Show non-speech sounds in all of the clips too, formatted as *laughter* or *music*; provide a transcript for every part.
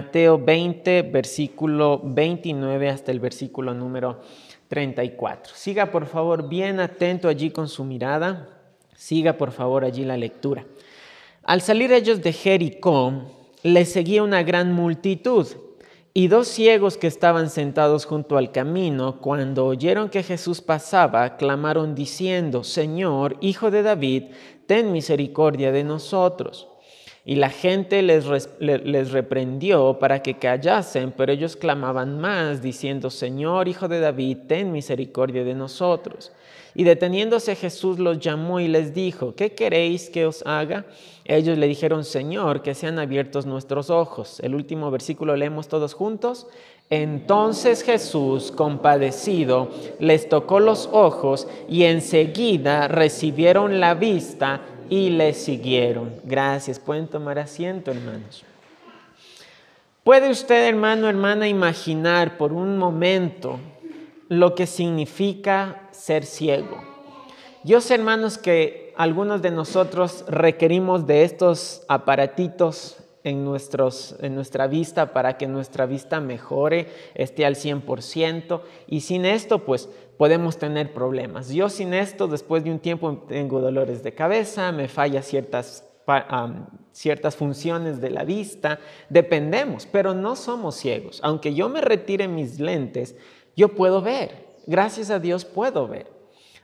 Mateo 20, versículo 29 hasta el versículo número 34. Siga por favor bien atento allí con su mirada. Siga por favor allí la lectura. Al salir ellos de Jericó, les seguía una gran multitud y dos ciegos que estaban sentados junto al camino, cuando oyeron que Jesús pasaba, clamaron diciendo, Señor, Hijo de David, ten misericordia de nosotros. Y la gente les, reprendió para que callasen, pero ellos clamaban más, diciendo, Señor, Hijo de David, ten misericordia de nosotros. Y deteniéndose Jesús los llamó y les dijo, ¿qué queréis que os haga? Ellos le dijeron, Señor, que sean abiertos nuestros ojos. El último versículo leemos todos juntos. Entonces Jesús, compadecido, les tocó los ojos y enseguida recibieron la vista y le siguieron. Gracias. Pueden tomar asiento, hermanos. ¿Puede usted, hermano, hermana, imaginar por un momento lo que significa ser ciego? Yo sé, hermanos, que algunos de nosotros requerimos de estos aparatitos en, nuestros, en nuestra vista para que nuestra vista mejore, esté al 100%. Y sin esto, pues podemos tener problemas. Yo sin esto, después de un tiempo, tengo dolores de cabeza, me falla ciertas, ciertas funciones de la vista. Dependemos, pero no somos ciegos. Aunque yo me retire mis lentes, yo puedo ver. Gracias a Dios puedo ver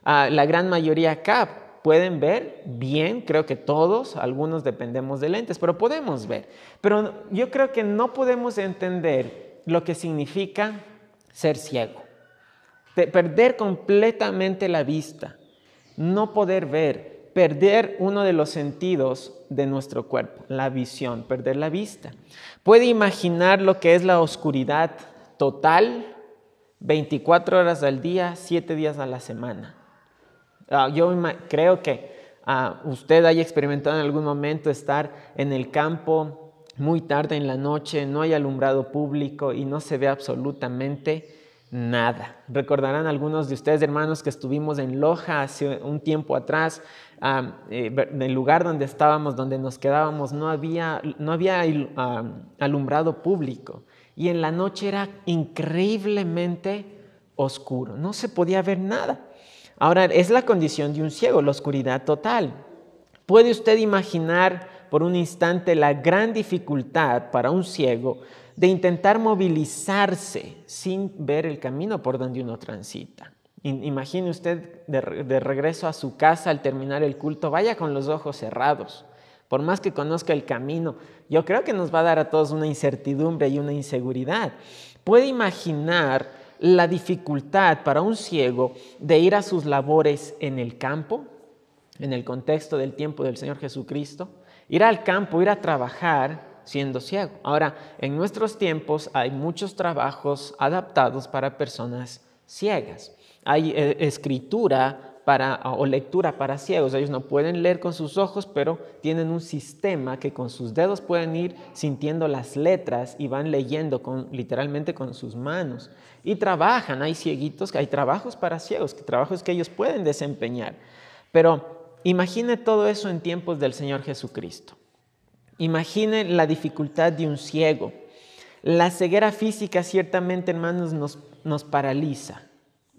la gran mayoría acá pueden ver bien, creo que todos, algunos dependemos de lentes, pero podemos ver. Pero yo creo que no podemos entender lo que significa ser ciego, perder completamente la vista, no poder ver, perder uno de los sentidos de nuestro cuerpo, la visión, perder la vista. Puede imaginar lo que es la oscuridad total, 24 horas al día, 7 días a la semana. Ah, yo creo que ah, usted haya experimentado en algún momento estar en el campo muy tarde en la noche, no hay alumbrado público y no se ve absolutamente nada. Recordarán algunos de ustedes, hermanos, que estuvimos en Loja hace un tiempo atrás, eh, en el lugar donde estábamos, donde nos quedábamos, no había, no había alumbrado público y en la noche era increíblemente oscuro, no se podía ver nada. Ahora, es la condición de un ciego, la oscuridad total. ¿Puede usted imaginar por un instante la gran dificultad para un ciego de intentar movilizarse sin ver el camino por donde uno transita? Imagine usted de, regreso a su casa al terminar el culto, vaya con los ojos cerrados, por más que conozca el camino. Yo creo que nos va a dar a todos una incertidumbre y una inseguridad. ¿Puede imaginar la dificultad para un ciego de ir a sus labores en el campo, en el contexto del tiempo del Señor Jesucristo, ir al campo, ir a trabajar siendo ciego. Ahora, en nuestros tiempos hay muchos trabajos adaptados para personas ciegas. Hay eh, escritura para, o lectura para ciegos. Ellos no pueden leer con sus ojos, pero tienen un sistema que con sus dedos pueden ir sintiendo las letras y van leyendo con, literalmente con sus manos. Y trabajan, hay cieguitos, hay trabajos para ciegos, trabajos que ellos pueden desempeñar. Pero imagine todo eso en tiempos del Señor Jesucristo. Imagine la dificultad de un ciego. La ceguera física ciertamente, hermanos, nos, nos paraliza,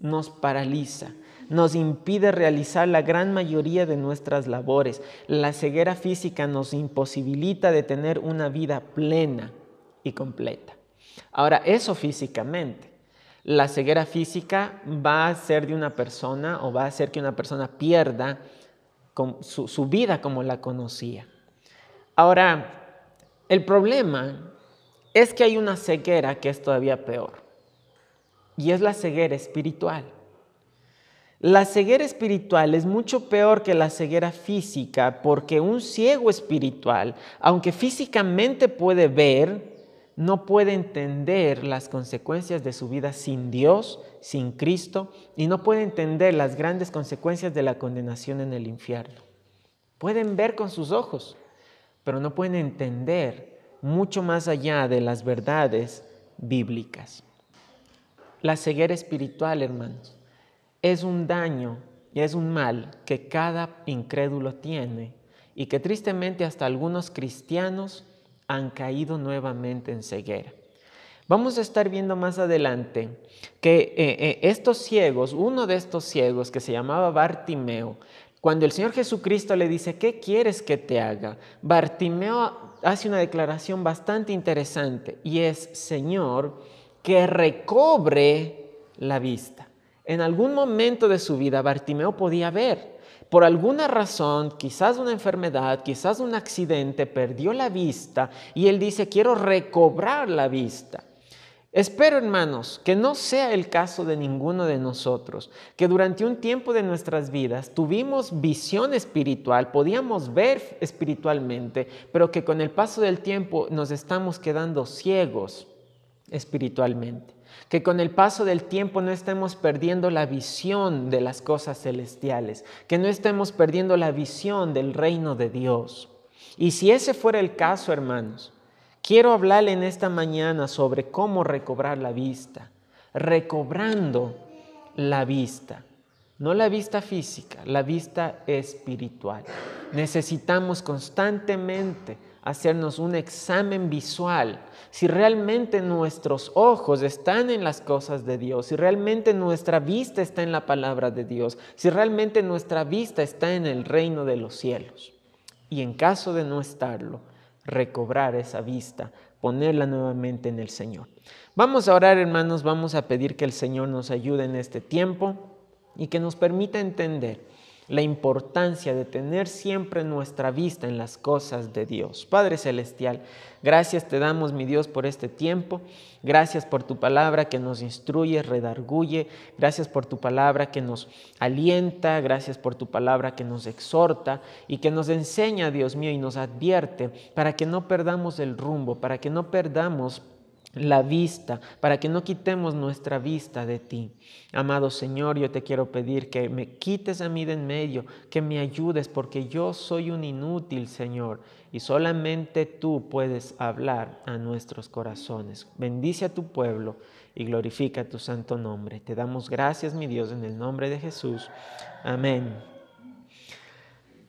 nos paraliza nos impide realizar la gran mayoría de nuestras labores. La ceguera física nos imposibilita de tener una vida plena y completa. Ahora, eso físicamente. La ceguera física va a hacer de una persona o va a hacer que una persona pierda su, su vida como la conocía. Ahora, el problema es que hay una ceguera que es todavía peor. Y es la ceguera espiritual. La ceguera espiritual es mucho peor que la ceguera física porque un ciego espiritual, aunque físicamente puede ver, no puede entender las consecuencias de su vida sin Dios, sin Cristo, y no puede entender las grandes consecuencias de la condenación en el infierno. Pueden ver con sus ojos, pero no pueden entender mucho más allá de las verdades bíblicas. La ceguera espiritual, hermanos, es un daño y es un mal que cada incrédulo tiene y que tristemente hasta algunos cristianos han caído nuevamente en ceguera. Vamos a estar viendo más adelante que eh, eh, estos ciegos, uno de estos ciegos que se llamaba Bartimeo, cuando el Señor Jesucristo le dice, ¿qué quieres que te haga? Bartimeo hace una declaración bastante interesante y es, Señor, que recobre la vista. En algún momento de su vida Bartimeo podía ver. Por alguna razón, quizás una enfermedad, quizás un accidente, perdió la vista y él dice, quiero recobrar la vista. Espero, hermanos, que no sea el caso de ninguno de nosotros, que durante un tiempo de nuestras vidas tuvimos visión espiritual, podíamos ver espiritualmente, pero que con el paso del tiempo nos estamos quedando ciegos espiritualmente. Que con el paso del tiempo no estemos perdiendo la visión de las cosas celestiales, que no estemos perdiendo la visión del reino de Dios. Y si ese fuera el caso, hermanos, Quiero hablarle en esta mañana sobre cómo recobrar la vista, recobrando la vista, no la vista física, la vista espiritual. Necesitamos constantemente hacernos un examen visual, si realmente nuestros ojos están en las cosas de Dios, si realmente nuestra vista está en la palabra de Dios, si realmente nuestra vista está en el reino de los cielos. Y en caso de no estarlo, recobrar esa vista, ponerla nuevamente en el Señor. Vamos a orar, hermanos, vamos a pedir que el Señor nos ayude en este tiempo y que nos permita entender la importancia de tener siempre nuestra vista en las cosas de Dios. Padre Celestial, gracias te damos, mi Dios, por este tiempo. Gracias por tu palabra que nos instruye, redarguye. Gracias por tu palabra que nos alienta. Gracias por tu palabra que nos exhorta y que nos enseña, Dios mío, y nos advierte para que no perdamos el rumbo, para que no perdamos la vista, para que no quitemos nuestra vista de ti. Amado Señor, yo te quiero pedir que me quites a mí de en medio, que me ayudes, porque yo soy un inútil, Señor, y solamente tú puedes hablar a nuestros corazones. Bendice a tu pueblo y glorifica tu santo nombre. Te damos gracias, mi Dios, en el nombre de Jesús. Amén.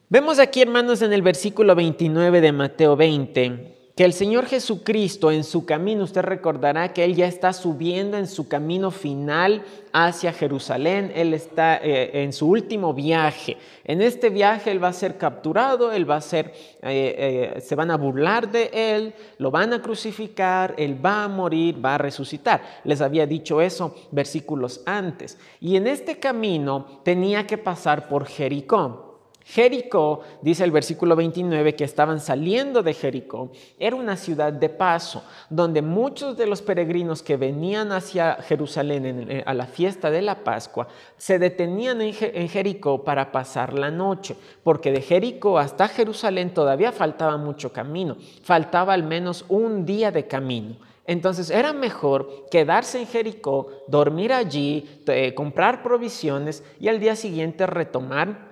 Vemos aquí, hermanos, en el versículo 29 de Mateo 20 que el Señor Jesucristo en su camino, usted recordará que Él ya está subiendo en su camino final hacia Jerusalén, Él está eh, en su último viaje. En este viaje Él va a ser capturado, Él va a ser, eh, eh, se van a burlar de Él, lo van a crucificar, Él va a morir, va a resucitar. Les había dicho eso versículos antes. Y en este camino tenía que pasar por Jericó. Jericó, dice el versículo 29, que estaban saliendo de Jericó, era una ciudad de paso, donde muchos de los peregrinos que venían hacia Jerusalén eh, a la fiesta de la Pascua se detenían en Jericó para pasar la noche, porque de Jericó hasta Jerusalén todavía faltaba mucho camino, faltaba al menos un día de camino. Entonces era mejor quedarse en Jericó, dormir allí, comprar provisiones y al día siguiente retomar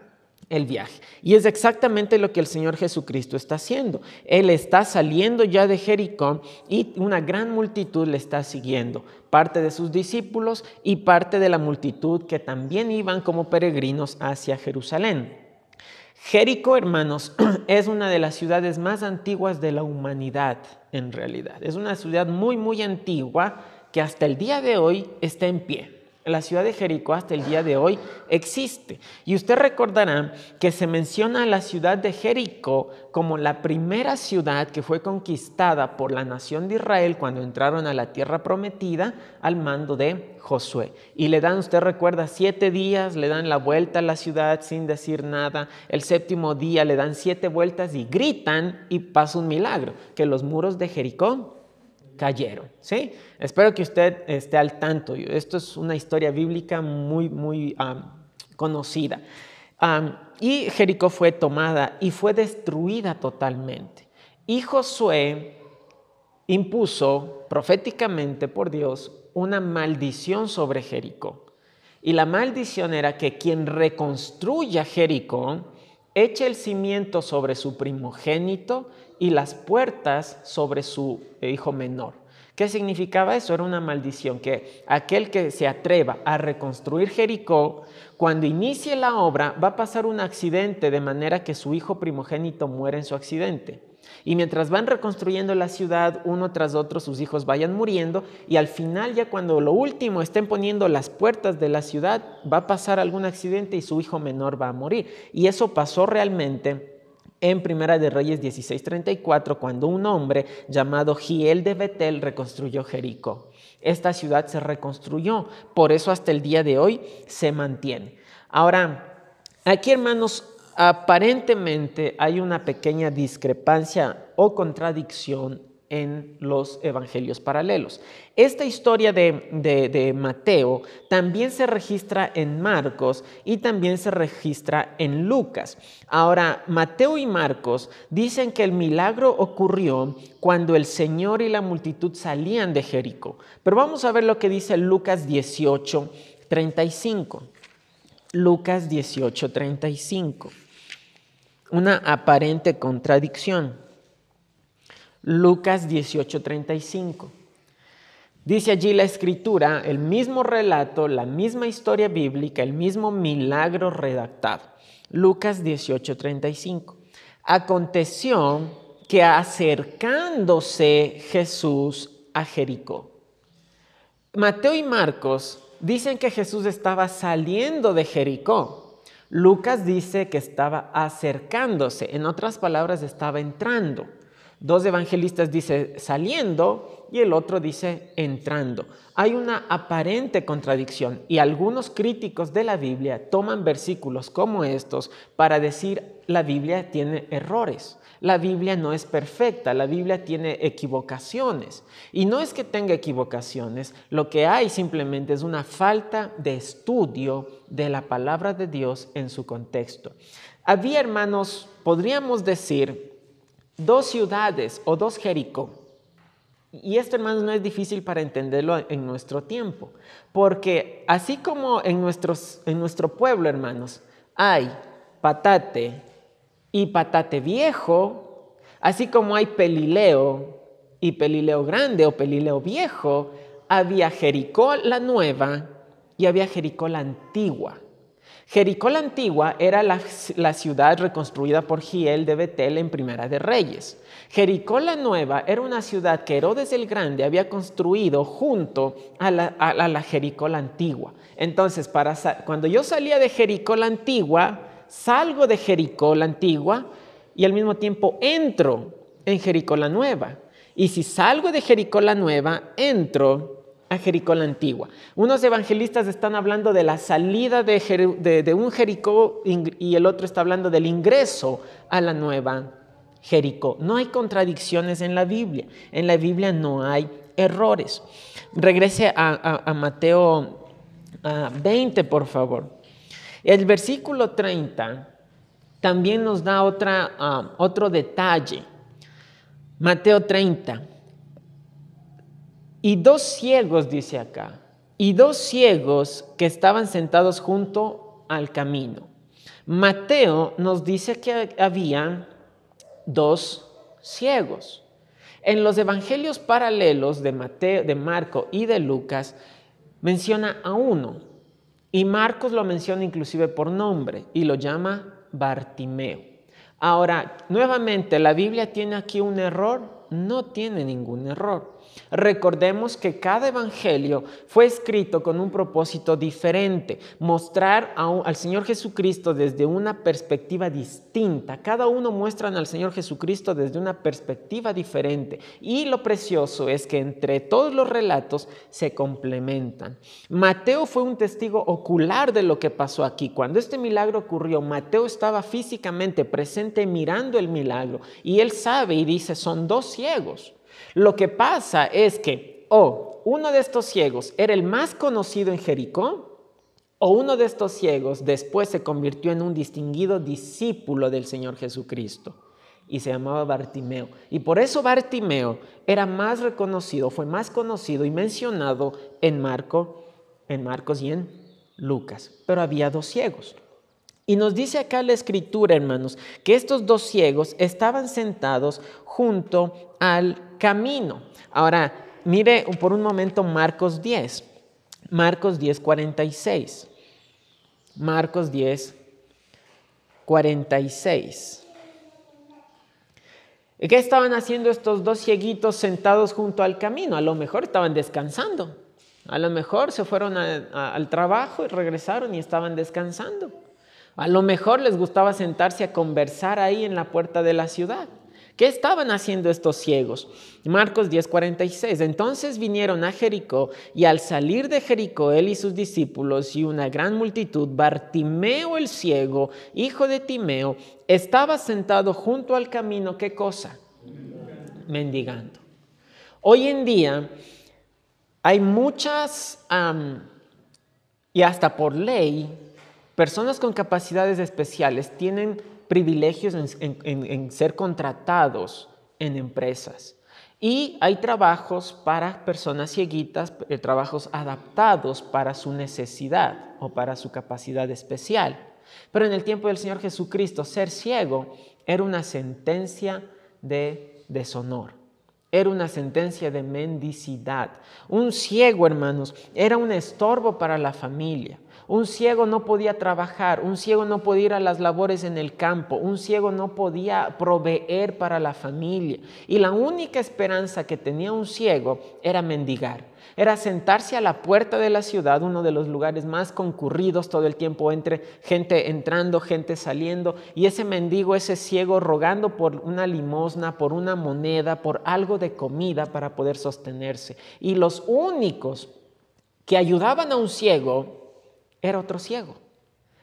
el viaje. Y es exactamente lo que el Señor Jesucristo está haciendo. Él está saliendo ya de Jericó y una gran multitud le está siguiendo, parte de sus discípulos y parte de la multitud que también iban como peregrinos hacia Jerusalén. Jericó, hermanos, *clears throat* es una de las ciudades más antiguas de la humanidad en realidad. Es una ciudad muy, muy antigua que hasta el día de hoy está en pie la ciudad de Jericó hasta el día de hoy existe. Y usted recordará que se menciona a la ciudad de Jericó como la primera ciudad que fue conquistada por la nación de Israel cuando entraron a la tierra prometida al mando de Josué. Y le dan, usted recuerda, siete días, le dan la vuelta a la ciudad sin decir nada. El séptimo día le dan siete vueltas y gritan y pasa un milagro, que los muros de Jericó cayeron. ¿sí? Espero que usted esté al tanto. Esto es una historia bíblica muy, muy conocida. y Jericó fue tomada y fue destruida totalmente. Y Josué impuso proféticamente por Dios una maldición sobre Jericó. Y la maldición era que quien reconstruya Jericó eche el cimiento sobre su primogénito y las puertas sobre su hijo menor. ¿Qué significaba eso? Era una maldición, que aquel que se atreva a reconstruir Jericó, cuando inicie la obra, va a pasar un accidente de manera que su hijo primogénito muere en su accidente. Y mientras van reconstruyendo la ciudad, uno tras otro, sus hijos vayan muriendo. Y al final, ya cuando lo último estén poniendo las puertas de la ciudad, va a pasar algún accidente y su hijo menor va a morir. Y eso pasó realmente en Primera de Reyes 16:34, cuando un hombre llamado Giel de Betel reconstruyó Jericó. Esta ciudad se reconstruyó, por eso hasta el día de hoy se mantiene. Ahora, aquí hermanos, aparentemente hay una pequeña discrepancia o contradicción en los evangelios paralelos. Esta historia de, Mateo también se registra en Marcos y también se registra en Lucas. Ahora, Mateo y Marcos dicen que el milagro ocurrió cuando el Señor y la multitud salían de Jericó. Pero vamos a ver lo que dice Lucas 18, 35. Lucas 18, 35. Una aparente contradicción. Lucas 18:35. Dice allí la escritura, el mismo relato, la misma historia bíblica, el mismo milagro redactado. Lucas 18:35. Aconteció que acercándose Jesús a Jericó. Mateo y Marcos dicen que Jesús estaba saliendo de Jericó. Lucas dice que estaba acercándose, en otras palabras, estaba entrando. Dos evangelistas dice saliendo y el otro dice entrando. Hay una aparente contradicción y algunos críticos de la Biblia toman versículos como estos para decir la Biblia tiene errores. La Biblia no es perfecta, la Biblia tiene equivocaciones. Y no es que tenga equivocaciones, lo que hay simplemente es una falta de estudio de la palabra de Dios en su contexto. Había, hermanos, podríamos decir, dos ciudades o dos Jericó. Y esto, hermanos, no es difícil para entenderlo en nuestro tiempo, porque así como en, en nuestro pueblo, hermanos, hay patate y patate viejo, así como hay pelileo y pelileo grande o pelileo viejo, había Jericó la nueva y había Jericó la antigua. Jericó la antigua era la, ciudad reconstruida por Giel de Betel en Primera de Reyes. Jericó la nueva era una ciudad que Herodes el Grande había construido junto a la, Jericó la antigua. Entonces, para, cuando yo salía de Jericó la antigua, salgo de Jericó la antigua y al mismo tiempo entro en Jericó la nueva. Y si salgo de Jericó la nueva, entro a Jericó la antigua. Unos evangelistas están hablando de la salida de, un Jericó y el otro está hablando del ingreso a la nueva Jericó. No hay contradicciones en la Biblia. En la Biblia no hay errores. Regrese a, Mateo 20, por favor. El versículo 30 también nos da otra, ah, otro detalle. Mateo 30. Y dos ciegos, dice acá, y dos ciegos que estaban sentados junto al camino. Mateo nos dice que había dos ciegos. En los evangelios paralelos de Mateo, de Marco y de Lucas menciona a uno y Marcos lo menciona inclusive por nombre y lo llama Bartimeo. Ahora, nuevamente, ¿la Biblia tiene aquí un error? No tiene ningún error. Recordemos que cada evangelio fue escrito con un propósito diferente, mostrar al Señor Jesucristo desde una perspectiva distinta. Cada uno muestran al Señor Jesucristo desde una perspectiva diferente. Y lo precioso es que entre todos los relatos se complementan. Mateo fue un testigo ocular de lo que pasó aquí. Cuando este milagro ocurrió, Mateo estaba físicamente presente mirando el milagro y él sabe y dice, son dos ciegos. Lo que pasa es que o uno de estos ciegos era el más conocido en Jericó, o uno de estos ciegos después se convirtió en un distinguido discípulo del Señor Jesucristo y se llamaba Bartimeo. Y por eso Bartimeo era más reconocido, fue más conocido y mencionado en, Marco, en Marcos y en Lucas. Pero había dos ciegos. Y nos dice acá la escritura, hermanos, que estos dos ciegos estaban sentados junto al camino. Ahora, mire por un momento Marcos 10. Marcos 10, 46. Marcos 10, 46. ¿Qué estaban haciendo estos dos cieguitos sentados junto al camino? A lo mejor estaban descansando. A lo mejor se fueron al trabajo y regresaron y estaban descansando. A lo mejor les gustaba sentarse a conversar ahí en la puerta de la ciudad. ¿Qué estaban haciendo estos ciegos? Marcos 10:46. Entonces vinieron a Jericó y al salir de Jericó él y sus discípulos y una gran multitud, Bartimeo el ciego, hijo de Timeo, estaba sentado junto al camino. ¿Qué cosa? Mendigando. Hoy en día hay muchas, y hasta por ley, personas con capacidades especiales tienen privilegios en, ser contratados en empresas. Y hay trabajos para personas cieguitas, eh, trabajos adaptados para su necesidad o para su capacidad especial. Pero en el tiempo del Señor Jesucristo, ser ciego era una sentencia de deshonor. Era una sentencia de mendicidad. Un ciego, hermanos, era un estorbo para la familia. Un ciego no podía trabajar, un ciego no podía ir a las labores en el campo, un ciego no podía proveer para la familia. Y la única esperanza que tenía un ciego era mendigar, era sentarse a la puerta de la ciudad, uno de los lugares más concurridos todo el tiempo entre gente entrando, gente saliendo, y ese mendigo, ese ciego rogando por una limosna, por una moneda, por algo de comida para poder sostenerse. Y los únicos que ayudaban a un ciego era otro ciego.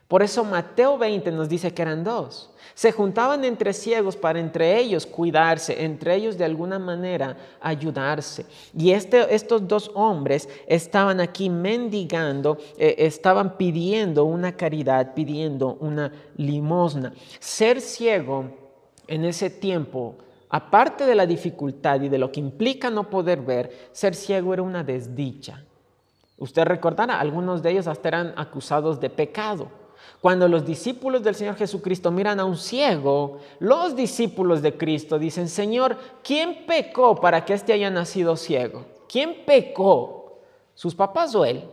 Por eso Mateo 20 nos dice que eran dos. Se juntaban entre ciegos para entre ellos cuidarse, entre ellos de alguna manera ayudarse. Y este, estos dos hombres estaban aquí mendigando, eh, estaban pidiendo una caridad, pidiendo una limosna. Ser ciego en ese tiempo, aparte de la dificultad y de lo que implica no poder ver, ser ciego era una desdicha. Usted recordará, algunos de ellos hasta eran acusados de pecado. Cuando los discípulos del Señor Jesucristo miran a un ciego, los discípulos de Cristo dicen, Señor, ¿quién pecó para que éste haya nacido ciego? ¿Quién pecó? ¿Sus papás o él?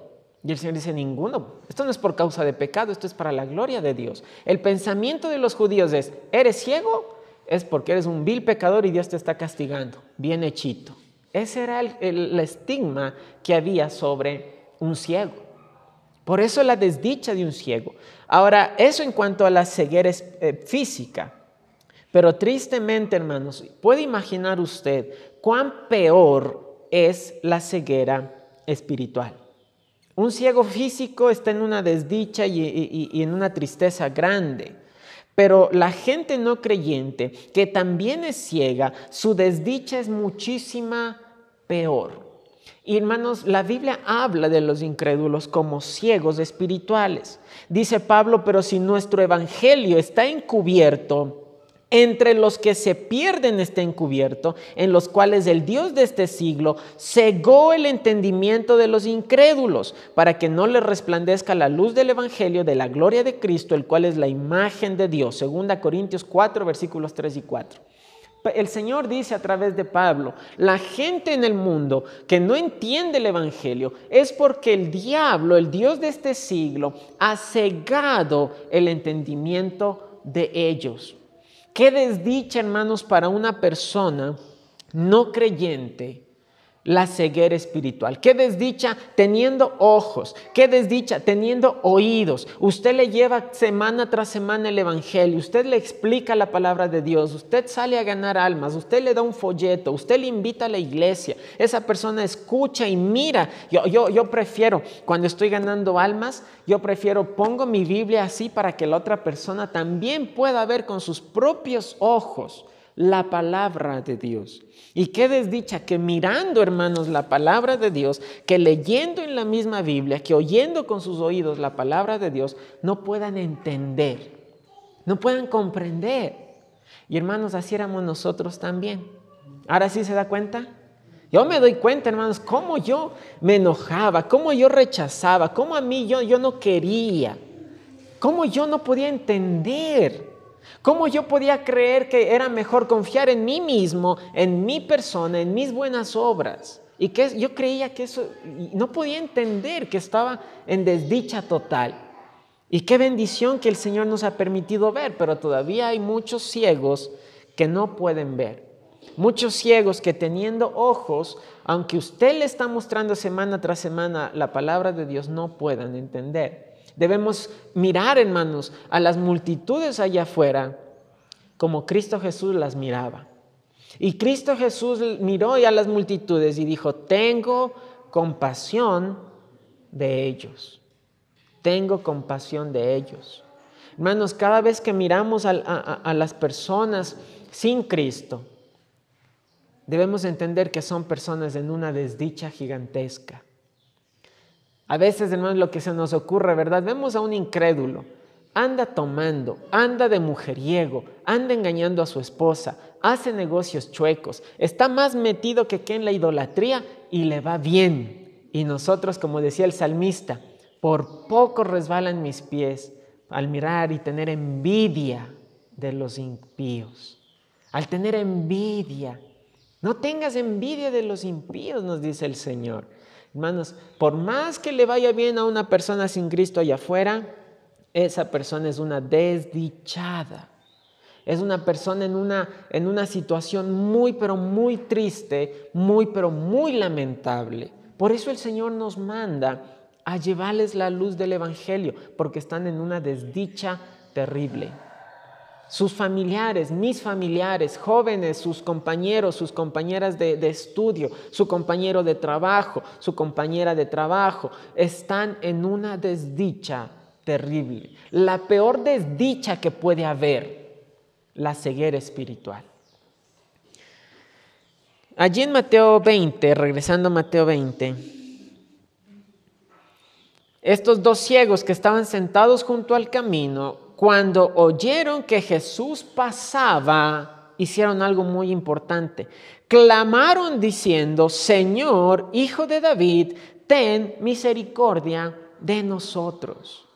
Y el Señor dice, ninguno. Esto no es por causa de pecado, esto es para la gloria de Dios. El pensamiento de los judíos es, ¿eres ciego? Es porque eres un vil pecador y Dios te está castigando. Bien hechito. Ese era el, estigma que había sobre un ciego. Por eso la desdicha de un ciego. Ahora, eso en cuanto a la ceguera eh, física. Pero tristemente, hermanos, puede imaginar usted cuán peor es la ceguera espiritual. Un ciego físico está en una desdicha y en una tristeza grande. Pero la gente no creyente, que también es ciega, su desdicha es muchísima peor. Y hermanos, la Biblia habla de los incrédulos como ciegos espirituales. Dice Pablo, pero si nuestro evangelio está encubierto, entre los que se pierden está encubierto, en los cuales el Dios de este siglo cegó el entendimiento de los incrédulos, para que no les resplandezca la luz del Evangelio de la gloria de Cristo, el cual es la imagen de Dios. Segunda Corintios 4, versículos 3 y 4. El Señor dice a través de Pablo, la gente en el mundo que no entiende el Evangelio es porque el diablo, el Dios de este siglo, ha cegado el entendimiento de ellos. Qué desdicha, hermanos, para una persona no creyente la ceguera espiritual. Qué desdicha teniendo ojos, qué desdicha teniendo oídos. Usted le lleva semana tras semana el Evangelio, usted le explica la palabra de Dios, usted sale a ganar almas, usted le da un folleto, usted le invita a la iglesia, esa persona escucha y mira. Yo, yo, yo prefiero, cuando estoy ganando almas, yo prefiero pongo mi Biblia así para que la otra persona también pueda ver con sus propios ojos la palabra de Dios. Y qué desdicha que mirando, hermanos, la palabra de Dios, que leyendo en la misma Biblia, que oyendo con sus oídos la palabra de Dios, no puedan entender, no puedan comprender. Y hermanos, así éramos nosotros también. Ahora sí se da cuenta. Yo me doy cuenta, hermanos, cómo yo me enojaba, cómo yo rechazaba, cómo a mí yo, yo no quería, cómo yo no podía entender ¿Cómo yo podía creer que era mejor confiar en mí mismo, en mi persona, en mis buenas obras? Y que yo creía que eso, no podía entender que estaba en desdicha total. Y qué bendición que el Señor nos ha permitido ver, pero todavía hay muchos ciegos que no pueden ver. Muchos ciegos que teniendo ojos, aunque usted le está mostrando semana tras semana la palabra de Dios, no puedan entender. Debemos mirar, hermanos, a las multitudes allá afuera como Cristo Jesús las miraba. Y Cristo Jesús miró a las multitudes y dijo, tengo compasión de ellos. Tengo compasión de ellos. Hermanos, cada vez que miramos a, a las personas sin Cristo, debemos entender que son personas en una desdicha gigantesca. A veces, hermanos, lo que se nos ocurre, ¿verdad? Vemos a un incrédulo, anda tomando, anda de mujeriego, anda engañando a su esposa, hace negocios chuecos, está más metido que que en la idolatría y le va bien. Y nosotros, como decía el salmista, por poco resbalan mis pies al mirar y tener envidia de los impíos. Al tener envidia no tengas envidia de los impíos, nos dice el Señor. Hermanos, por más que le vaya bien a una persona sin Cristo allá afuera, esa persona es una desdichada. Es una persona en una, en una situación muy, pero muy triste, muy, pero muy lamentable. Por eso el Señor nos manda a llevarles la luz del Evangelio, porque están en una desdicha terrible sus familiares, mis familiares, jóvenes, sus compañeros, sus compañeras de, estudio, su compañero de trabajo, su compañera de trabajo, están en una desdicha terrible. La peor desdicha que puede haber, la ceguera espiritual. Allí en Mateo 20, regresando a Mateo 20, estos dos ciegos que estaban sentados junto al camino cuando oyeron que Jesús pasaba, hicieron algo muy importante. Clamaron diciendo, Señor, Hijo de David, ten misericordia de nosotros.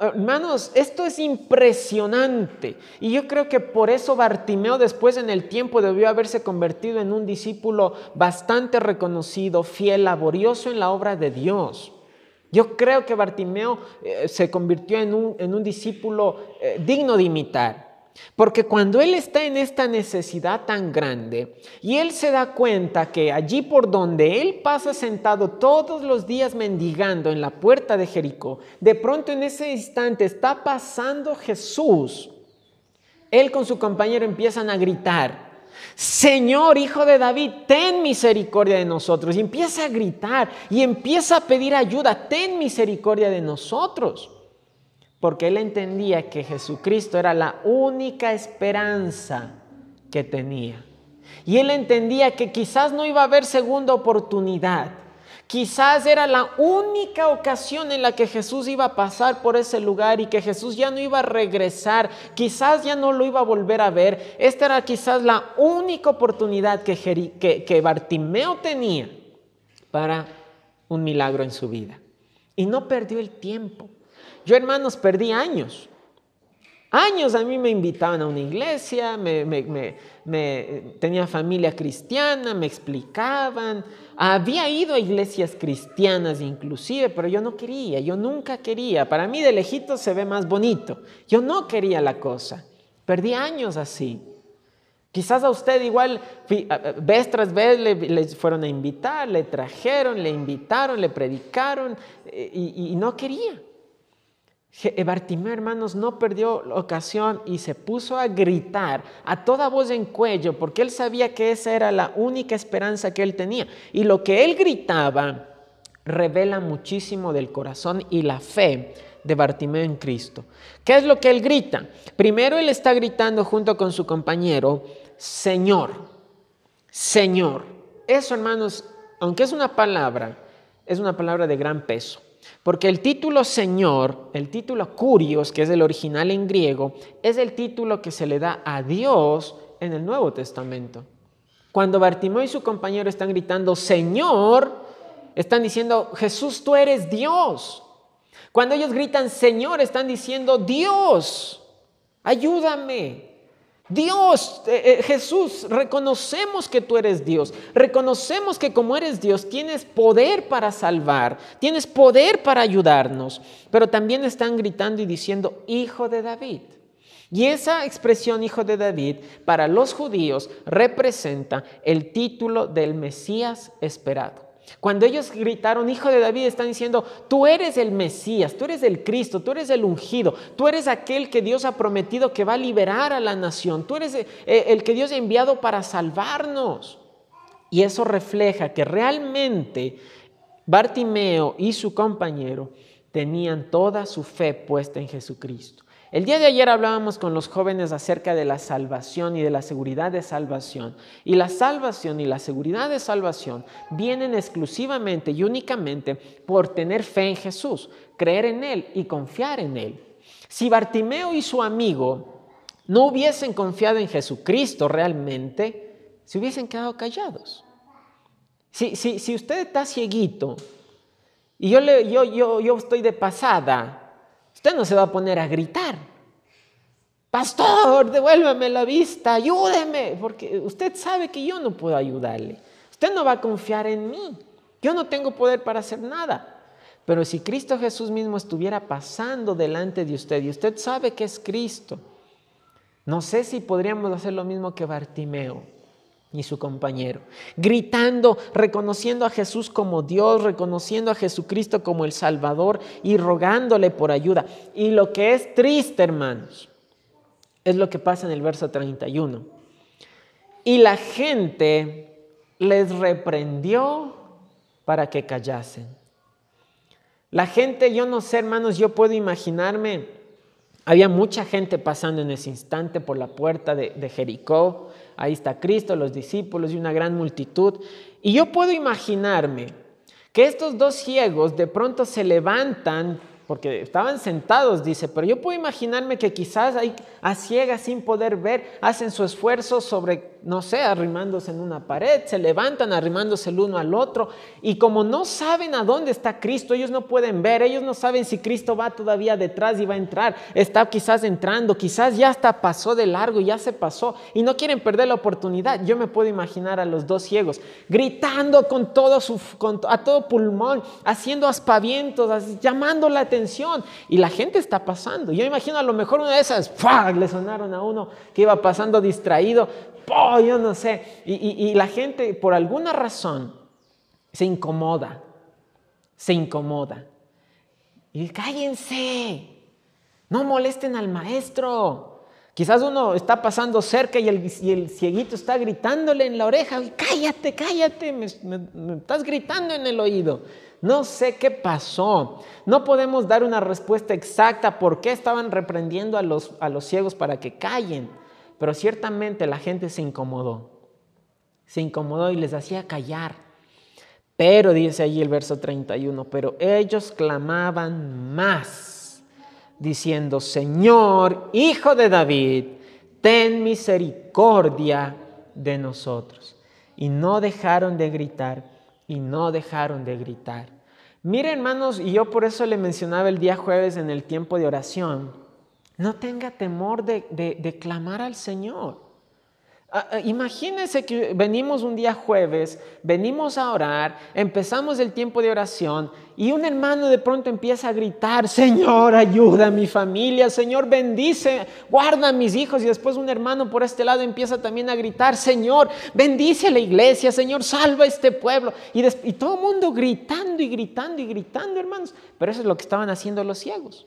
Hermanos, esto es impresionante. Y yo creo que por eso Bartimeo después en el tiempo debió haberse convertido en un discípulo bastante reconocido, fiel, laborioso en la obra de Dios. Yo creo que Bartimeo eh, se convirtió en un, discípulo eh, digno de imitar. Porque cuando él está en esta necesidad tan grande y él se da cuenta que allí por donde él pasa sentado todos los días mendigando en la puerta de Jericó, de pronto en ese instante está pasando Jesús, él con su compañero empiezan a gritar, Señor, hijo de David, ten misericordia de nosotros. Y empieza a gritar y empieza a pedir ayuda, ten misericordia de nosotros. Porque él entendía que Jesucristo era la única esperanza que tenía. Y él entendía que quizás no iba a haber segunda oportunidad Quizás era la única ocasión en la que Jesús iba a pasar por ese lugar y que Jesús ya no iba a regresar, quizás ya no lo iba a volver a ver. Esta era quizás la única oportunidad que, Bartimeo tenía para un milagro en su vida. Y no perdió el tiempo. Yo, hermanos, perdí años. Años a mí me invitaban a una iglesia, me, me, tenía familia cristiana, me explicaban, había ido a iglesias cristianas inclusive, pero yo no quería, yo nunca quería. Para mí de lejito se ve más bonito. Yo no quería la cosa. Perdí años así. Quizás a usted igual, vez tras vez le, fueron a invitar, le trajeron, le invitaron, le predicaron eh, y no quería. Bartimeo, hermanos, no perdió la ocasión y se puso a gritar a toda voz en cuello porque él sabía que esa era la única esperanza que él tenía. Y lo que él gritaba revela muchísimo del corazón y la fe de Bartimeo en Cristo. ¿Qué es lo que él grita? Primero él está gritando junto con su compañero, Señor, Señor. Eso, hermanos, aunque es una palabra, es una palabra de gran peso. Porque el título Señor, el título Curios, que es el original en griego, es el título que se le da a Dios en el Nuevo Testamento. Cuando Bartimeo y su compañero están gritando Señor, están diciendo Jesús, tú eres Dios. Cuando ellos gritan Señor, están diciendo Dios, ayúdame. Dios, eh, eh, Jesús, reconocemos que tú eres Dios, reconocemos que como eres Dios tienes poder para salvar, tienes poder para ayudarnos, pero también están gritando y diciendo, Hijo de David. Y esa expresión hijo de David para los judíos representa el título del Mesías esperado. Cuando ellos gritaron, hijo de David, están diciendo, tú eres el Mesías, tú eres el Cristo, tú eres el ungido, tú eres aquel que Dios ha prometido que va a liberar a la nación, tú eres eh, el que Dios ha enviado para salvarnos. Y eso refleja que realmente Bartimeo y su compañero tenían toda su fe puesta en Jesucristo. El día de ayer hablábamos con los jóvenes acerca de la salvación y de la seguridad de salvación. Y la salvación y la seguridad de salvación vienen exclusivamente y únicamente por tener fe en Jesús, creer en Él y confiar en Él. Si Bartimeo y su amigo no hubiesen confiado en Jesucristo realmente, se hubiesen quedado callados. Si, si usted está cieguito y yo, yo, yo, yo estoy de pasada, Usted no se va a poner a gritar. Pastor, devuélveme la vista, ayúdeme, porque usted sabe que yo no puedo ayudarle. Usted no va a confiar en mí. Yo no tengo poder para hacer nada. Pero si Cristo Jesús mismo estuviera pasando delante de usted y usted sabe que es Cristo, no sé si podríamos hacer lo mismo que Bartimeo y su compañero, gritando, reconociendo a Jesús como Dios, reconociendo a Jesucristo como el Salvador y rogándole por ayuda. Y lo que es triste, hermanos, es lo que pasa en el verso 31. Y la gente les reprendió para que callasen. La gente, yo no sé, hermanos, yo puedo imaginarme, había mucha gente pasando en ese instante por la puerta de, de Jericó ahí está Cristo, los discípulos y una gran multitud. Y yo puedo imaginarme que estos dos ciegos de pronto se levantan porque estaban sentados, dice, pero yo puedo imaginarme que quizás hay a ciegas sin poder ver, hacen su esfuerzo sobre, no sé, arrimándose en una pared, se levantan arrimándose el uno al otro, y como no saben a dónde está Cristo, ellos no pueden ver, ellos no saben si Cristo va todavía detrás y va a entrar, está quizás entrando, quizás ya hasta pasó de largo, ya se pasó, y no quieren perder la oportunidad. Yo me puedo imaginar a los dos ciegos gritando con todo su, a todo pulmón, haciendo aspavientos, llamando la atención y la gente está pasando. Yo imagino a lo mejor una de esas, le sonaron a uno que iba pasando distraído, yo no sé, y, la gente por alguna razón se incomoda, se incomoda. Y cállense, no molesten al maestro. Quizás uno está pasando cerca y el, cieguito está gritándole en la oreja, cállate, cállate, me, estás gritando en el oído. No sé qué pasó. No podemos dar una respuesta exacta por qué estaban reprendiendo a los, a los ciegos para que callen. Pero ciertamente la gente se incomodó. Se incomodó y les hacía callar. Pero dice allí el verso 31, pero ellos clamaban más, diciendo, Señor, Hijo de David, ten misericordia de nosotros. Y no dejaron de gritar, y no dejaron de gritar. Mire hermanos, y yo por eso le mencionaba el día jueves en el tiempo de oración, no tenga temor de, de clamar al Señor. Ah, ah, imagínense que venimos un día jueves, venimos a orar, empezamos el tiempo de oración y un hermano de pronto empieza a gritar, Señor, ayuda a mi familia, Señor, bendice, guarda a mis hijos. Y después un hermano por este lado empieza también a gritar, Señor, bendice a la iglesia, Señor, salva a este pueblo. Y, y todo el mundo gritando y gritando y gritando, hermanos. Pero eso es lo que estaban haciendo los ciegos.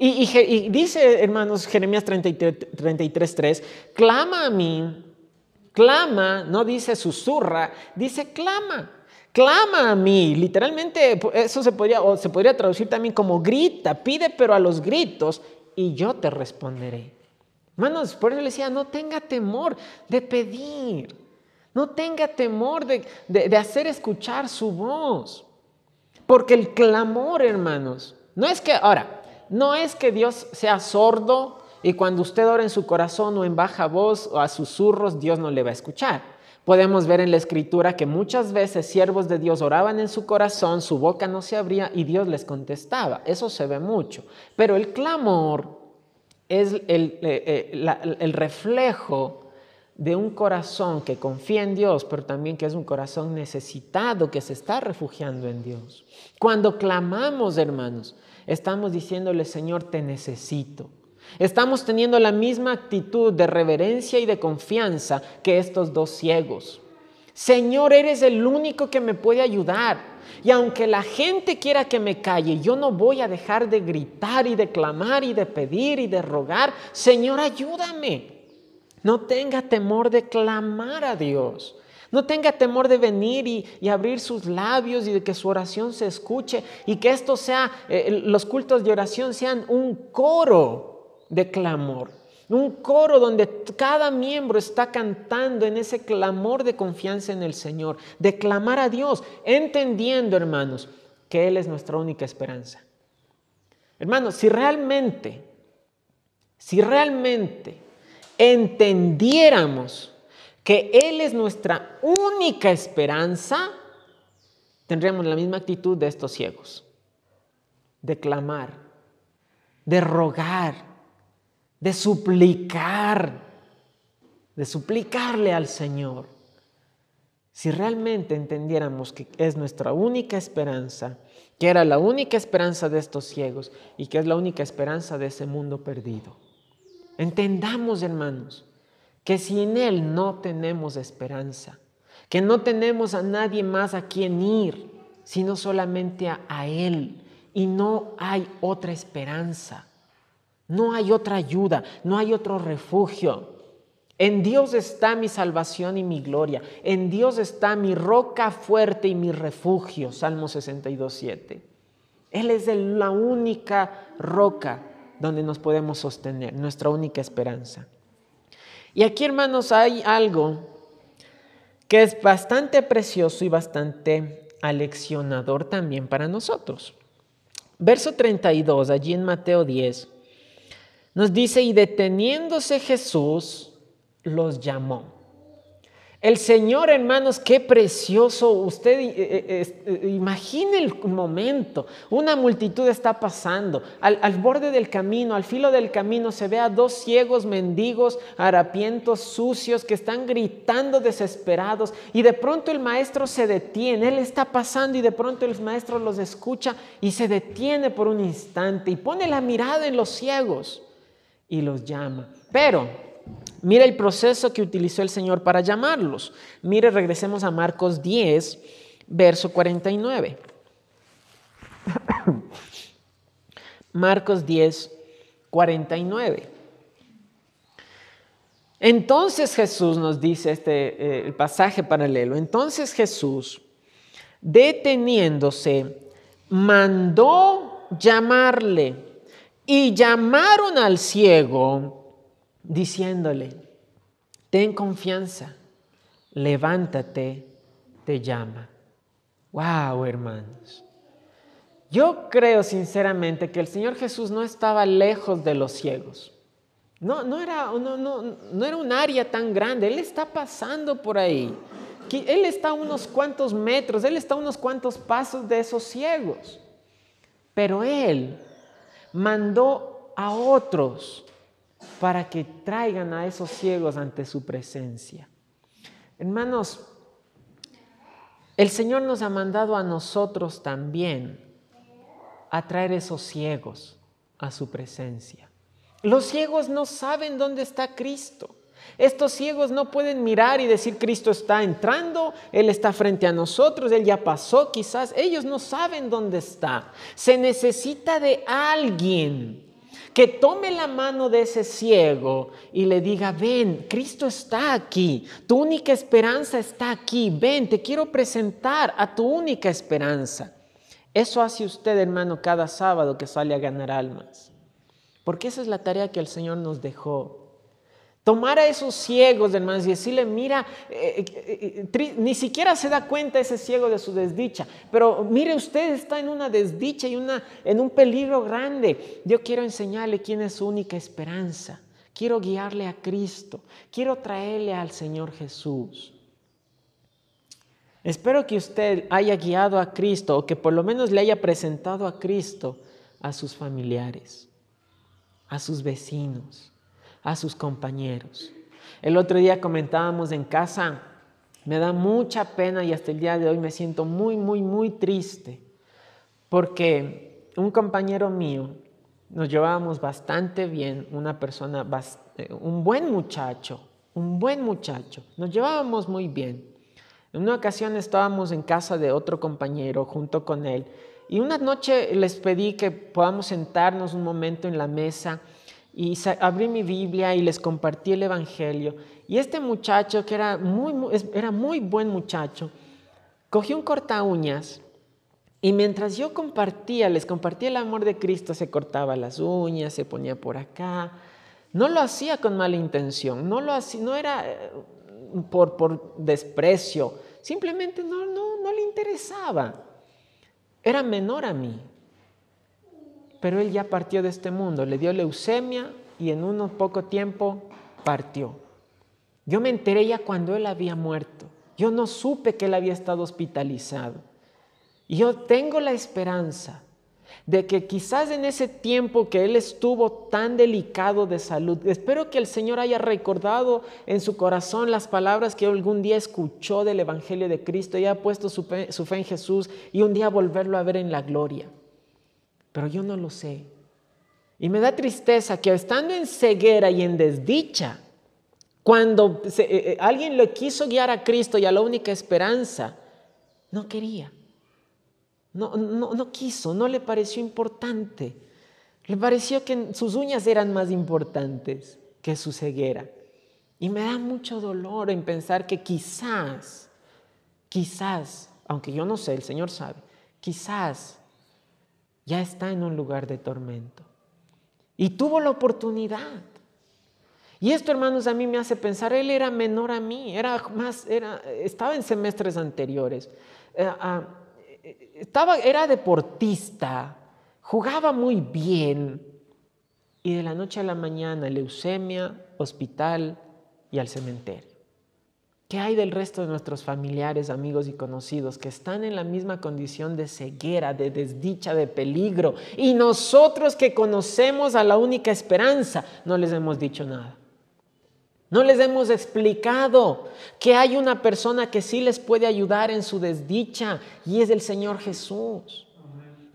Y, dice, hermanos, Jeremías 33.3, clama a mí, clama, no dice susurra, dice clama. Clama a mí, literalmente eso se podría, o se podría traducir también como grita, pide pero a los gritos y yo te responderé. Hermanos, por eso le decía, no tenga temor de pedir, no tenga temor de, de hacer escuchar su voz, porque el clamor, hermanos, no es que, ahora, no es que Dios sea sordo y cuando usted ora en su corazón o en baja voz o a susurros, Dios no le va a escuchar. Podemos ver en la escritura que muchas veces siervos de Dios oraban en su corazón, su boca no se abría y Dios les contestaba. Eso se ve mucho. Pero el clamor es el, eh, eh, reflejo de un corazón que confía en Dios, pero también que es un corazón necesitado, que se está refugiando en Dios. Cuando clamamos, hermanos, estamos diciéndole, Señor, te necesito. Estamos teniendo la misma actitud de reverencia y de confianza que estos dos ciegos. Señor, eres el único que me puede ayudar. Y aunque la gente quiera que me calle, yo no voy a dejar de gritar y de clamar y de pedir y de rogar. Señor, ayúdame. No tenga temor de clamar a Dios. No tenga temor de venir y, abrir sus labios y de que su oración se escuche y que esto sea, eh, los cultos de oración sean un coro de clamor. Un coro donde cada miembro está cantando en ese clamor de confianza en el Señor, de clamar a Dios, entendiendo, hermanos, que Él es nuestra única esperanza. Hermanos, si realmente, si realmente entendiéramos que Él es nuestra única esperanza, tendríamos la misma actitud de estos ciegos, de clamar, de rogar, de suplicar, de suplicarle al Señor. Si realmente entendiéramos que es nuestra única esperanza, que era la única esperanza de estos ciegos y que es la única esperanza de ese mundo perdido. Entendamos, hermanos, que sin Él no tenemos esperanza, que no tenemos a nadie más a quien ir, sino solamente a, Él. Y no hay otra esperanza, no hay otra ayuda, no hay otro refugio. En Dios está mi salvación y mi gloria. En Dios está mi roca fuerte y mi refugio. Salmo 62.7. Él es la única roca donde nos podemos sostener, nuestra única esperanza. Y aquí, hermanos, hay algo que es bastante precioso y bastante aleccionador también para nosotros. Verso 32, allí en Mateo 10, nos dice, y deteniéndose Jesús, los llamó. El Señor, hermanos, qué precioso. Usted eh, eh, eh, imagine el momento. Una multitud está pasando. Al, al, borde del camino, al filo del camino, se ve a dos ciegos mendigos, harapientos, sucios, que están gritando desesperados. Y de pronto el maestro se detiene. Él está pasando y de pronto el maestro los escucha y se detiene por un instante y pone la mirada en los ciegos y los llama. Pero Mira el proceso que utilizó el Señor para llamarlos. Mire, regresemos a Marcos 10, verso 49. *coughs* Marcos 10, 49. Entonces Jesús nos dice este eh, pasaje paralelo. Entonces Jesús, deteniéndose, mandó llamarle y llamaron al ciego diciéndole, ten confianza, levántate, te llama. Wow, hermanos. Yo creo sinceramente que el Señor Jesús no estaba lejos de los ciegos. No, no, era, no, no era un área tan grande. Él está pasando por ahí. Él está a unos cuantos metros, Él está a unos cuantos pasos de esos ciegos. Pero Él mandó a otros para que traigan a esos ciegos ante su presencia. Hermanos, el Señor nos ha mandado a nosotros también a traer esos ciegos a su presencia. Los ciegos no saben dónde está Cristo. Estos ciegos no pueden mirar y decir Cristo está entrando, Él está frente a nosotros, Él ya pasó quizás. Ellos no saben dónde está. Se necesita de alguien que tome la mano de ese ciego y le diga, ven, Cristo está aquí, tu única esperanza está aquí, ven, te quiero presentar a tu única esperanza. Eso hace usted, hermano, cada sábado que sale a ganar almas. Porque esa es la tarea que el Señor nos dejó. Tomar a esos ciegos, hermanos, y decirle, mira, eh, eh, eh, ni siquiera se da cuenta ese ciego de su desdicha, pero mire, usted está en una desdicha y una, en un peligro grande. Yo quiero enseñarle quién es su única esperanza. Quiero guiarle a Cristo. Quiero traerle al Señor Jesús. Espero que usted haya guiado a Cristo o que por lo menos le haya presentado a Cristo a sus familiares, a sus vecinos a sus compañeros. El otro día comentábamos en casa, me da mucha pena y hasta el día de hoy me siento muy, muy, muy triste porque un compañero mío nos llevábamos bastante bien, una persona, eh, un buen muchacho, un buen muchacho, nos llevábamos muy bien. En una ocasión estábamos en casa de otro compañero junto con él y una noche les pedí que podamos sentarnos un momento en la mesa y abrí mi Biblia y les compartí el Evangelio. Y este muchacho, que era muy, era muy buen muchacho, cogió un corta uñas y mientras yo compartía, les compartía el amor de Cristo, se cortaba las uñas, se ponía por acá. No lo hacía con mala intención, no lo hacía, no era eh, por, por desprecio, simplemente no, no, no le interesaba. Era menor a mí, pero él ya partió de este mundo, le dio leucemia y en un poco tiempo partió. Yo me enteré ya cuando él había muerto. Yo no supe que él había estado hospitalizado. Y yo tengo la esperanza de que quizás en ese tiempo que él estuvo tan delicado de salud, espero que el Señor haya recordado en su corazón las palabras que algún día escuchó del Evangelio de Cristo y haya puesto su fe, su fe en Jesús y un día volverlo a ver en la gloria. Pero yo no lo sé. Y me da tristeza que estando en ceguera y en desdicha, cuando eh, eh, alguien le quiso guiar a Cristo y a la única esperanza, no quería. No, no, quiso, no le pareció importante. Le pareció que sus uñas eran más importantes que su ceguera. Y me da mucho dolor en pensar que quizás, quizás, aunque yo no sé, el Señor sabe, quizás ya está en un lugar de tormento. Y tuvo la oportunidad. Y esto, hermanos, a mí me hace pensar, él era menor a mí, era más, era, estaba en semestres anteriores. Eh, ah, estaba, era deportista, jugaba muy bien y de la noche a la mañana leucemia, hospital y al cementerio. ¿Qué hay del resto de nuestros familiares, amigos y conocidos que están en la misma condición de ceguera, de desdicha, de peligro? Y nosotros que conocemos a la única esperanza, no les hemos dicho nada. No les hemos explicado que hay una persona que sí les puede ayudar en su desdicha y es el Señor Jesús.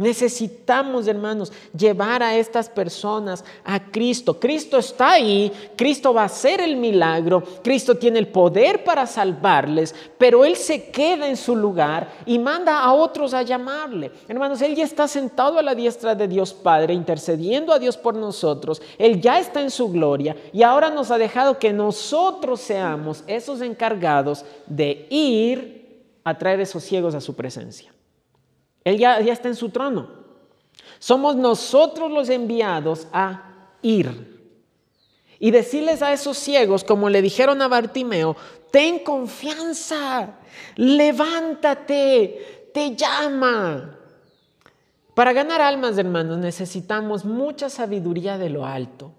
Necesitamos, hermanos, llevar a estas personas a Cristo. Cristo está ahí, Cristo va a hacer el milagro, Cristo tiene el poder para salvarles, pero Él se queda en su lugar y manda a otros a llamarle. Hermanos, Él ya está sentado a la diestra de Dios Padre, intercediendo a Dios por nosotros. Él ya está en su gloria y ahora nos ha dejado que nosotros seamos esos encargados de ir a traer esos ciegos a su presencia. Él ya, está en su trono. Somos nosotros los enviados a ir. Y decirles a esos ciegos, como le dijeron a Bartimeo, ten confianza, levántate, te llama. Para ganar almas, hermanos, necesitamos mucha sabiduría de lo alto.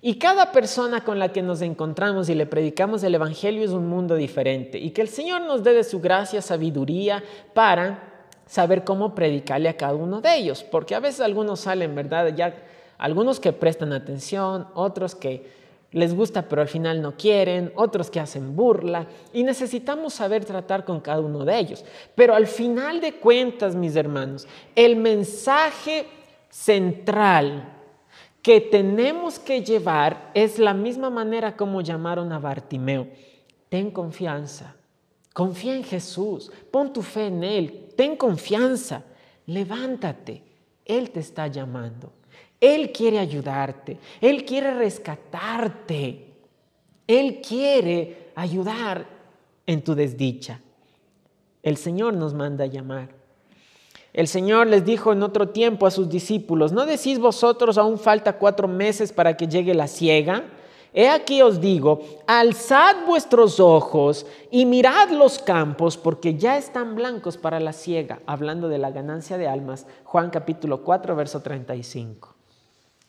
Y cada persona con la que nos encontramos y le predicamos el Evangelio es un mundo diferente. Y que el Señor nos dé de su gracia sabiduría para saber cómo predicarle a cada uno de ellos, porque a veces algunos salen, ¿verdad? Ya algunos que prestan atención, otros que les gusta pero al final no quieren, otros que hacen burla y necesitamos saber tratar con cada uno de ellos. Pero al final de cuentas, mis hermanos, el mensaje central que tenemos que llevar es la misma manera como llamaron a Bartimeo. Ten confianza, confía en Jesús, pon tu fe en Él, ten confianza, levántate, Él te está llamando. Él quiere ayudarte, Él quiere rescatarte, Él quiere ayudar en tu desdicha. El Señor nos manda a llamar. El Señor les dijo en otro tiempo a sus discípulos, ¿no decís vosotros aún falta cuatro meses para que llegue la ciega? He aquí os digo, alzad vuestros ojos y mirad los campos, porque ya están blancos para la siega, hablando de la ganancia de almas, Juan capítulo 4, verso 35.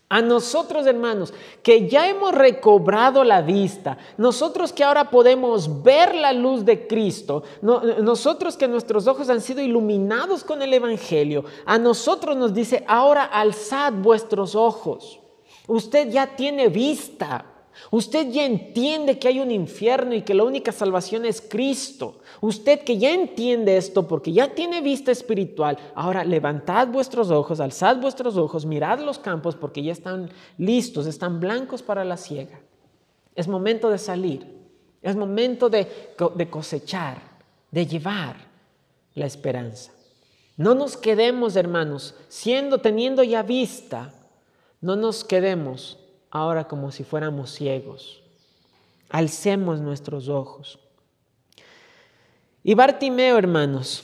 A nosotros, hermanos, que ya hemos recobrado la vista, nosotros que ahora podemos ver la luz de Cristo, nosotros que nuestros ojos han sido iluminados con el Evangelio, a nosotros nos dice, ahora alzad vuestros ojos. Usted ya tiene vista. Usted ya entiende que hay un infierno y que la única salvación es Cristo. Usted que ya entiende esto porque ya tiene vista espiritual, ahora levantad vuestros ojos, alzad vuestros ojos, mirad los campos porque ya están listos, están blancos para la siega. Es momento de salir, es momento de, cosechar, de llevar la esperanza. No nos quedemos, hermanos, siendo, teniendo ya vista, no nos quedemos ahora como si fuéramos ciegos. Alcemos nuestros ojos. Y Bartimeo, hermanos,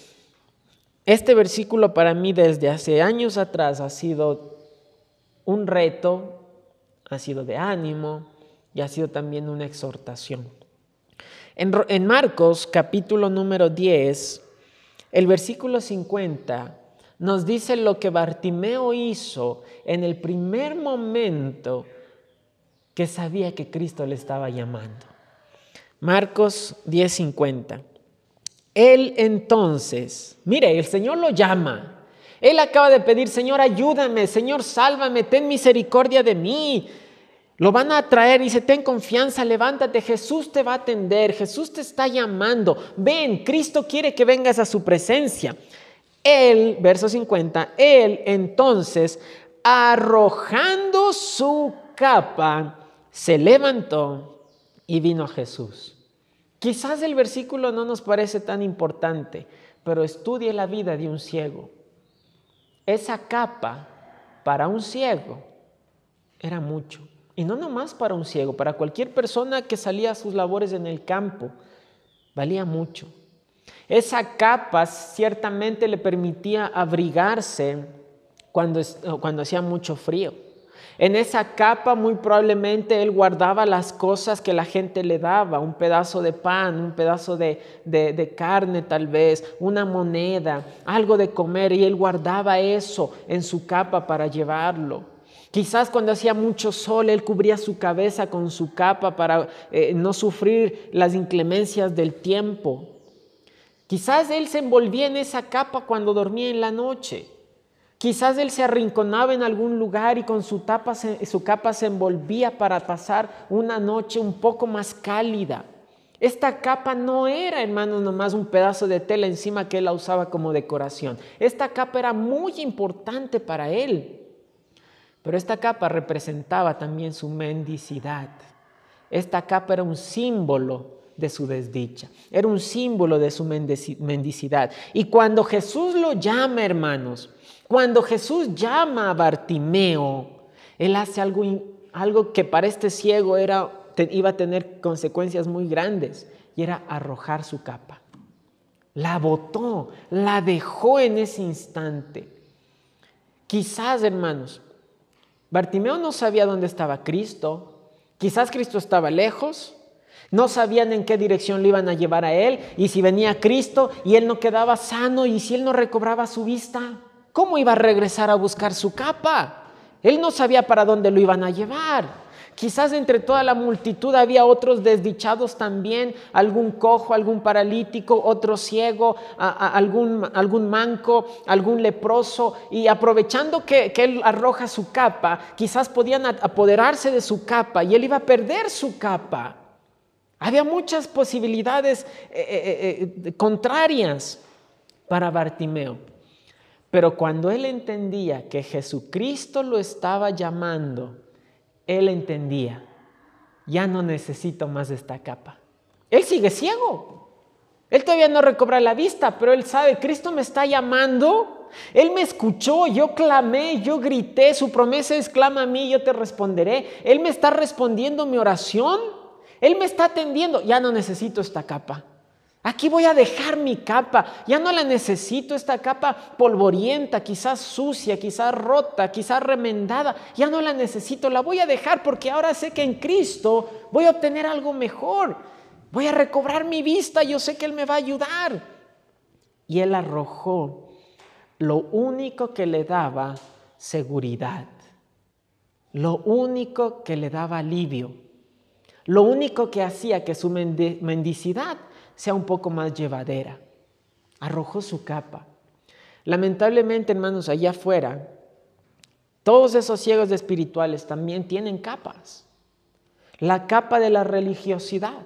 este versículo para mí desde hace años atrás ha sido un reto, ha sido de ánimo y ha sido también una exhortación. En, Marcos capítulo número 10, el versículo 50 nos dice lo que Bartimeo hizo en el primer momento que sabía que Cristo le estaba llamando. Marcos 10:50. Él entonces, mire, el Señor lo llama. Él acaba de pedir, Señor, ayúdame, Señor, sálvame, ten misericordia de mí. Lo van a traer y dice, ten confianza, levántate, Jesús te va a atender, Jesús te está llamando. Ven, Cristo quiere que vengas a su presencia. Él, verso 50, él entonces, arrojando su capa, se levantó y vino a Jesús. Quizás el versículo no nos parece tan importante, pero estudie la vida de un ciego. Esa capa para un ciego era mucho. Y no nomás para un ciego, para cualquier persona que salía a sus labores en el campo, valía mucho. Esa capa ciertamente le permitía abrigarse cuando, cuando hacía mucho frío. En esa capa muy probablemente él guardaba las cosas que la gente le daba, un pedazo de pan, un pedazo de, carne tal vez, una moneda, algo de comer, y él guardaba eso en su capa para llevarlo. Quizás cuando hacía mucho sol, él cubría su cabeza con su capa para eh, no sufrir las inclemencias del tiempo. Quizás él se envolvía en esa capa cuando dormía en la noche. Quizás él se arrinconaba en algún lugar y con su, su capa se envolvía para pasar una noche un poco más cálida. Esta capa no era, hermanos, nomás un pedazo de tela encima que él la usaba como decoración. Esta capa era muy importante para él. Pero esta capa representaba también su mendicidad. Esta capa era un símbolo de su desdicha, era un símbolo de su mendicidad. Y cuando Jesús lo llama, hermanos, cuando Jesús llama a Bartimeo, él hace algo, algo que para este ciego era, iba a tener consecuencias muy grandes, y era arrojar su capa. La botó, la dejó en ese instante. Quizás, hermanos, Bartimeo no sabía dónde estaba Cristo. Quizás Cristo estaba lejos. No sabían en qué dirección le iban a llevar a él. Y si venía Cristo y él no quedaba sano y si él no recobraba su vista. ¿Cómo iba a regresar a buscar su capa? Él no sabía para dónde lo iban a llevar. Quizás entre toda la multitud había otros desdichados también, algún cojo, algún paralítico, otro ciego, algún, algún, manco, algún leproso, y aprovechando que, él arroja su capa, quizás podían apoderarse de su capa y él iba a perder su capa. Había muchas posibilidades eh, eh, eh, contrarias para Bartimeo. Pero cuando él entendía que Jesucristo lo estaba llamando, él entendía, ya no necesito más esta capa. Él sigue ciego. Él todavía no recobra la vista, pero él sabe, Cristo me está llamando. Él me escuchó, yo clamé, yo grité, su promesa es clama a mí, yo te responderé. Él me está respondiendo mi oración. Él me está atendiendo, ya no necesito esta capa. Aquí voy a dejar mi capa. Ya no la necesito, esta capa polvorienta, quizás sucia, quizás rota, quizás remendada. Ya no la necesito, la voy a dejar porque ahora sé que en Cristo voy a obtener algo mejor. Voy a recobrar mi vista, yo sé que Él me va a ayudar. Y Él arrojó lo único que le daba seguridad, lo único que le daba alivio, lo único que hacía que su mendicidad sea un poco más llevadera. Arrojó su capa. Lamentablemente, hermanos, allá afuera, todos esos ciegos espirituales también tienen capas. la capa de la religiosidad.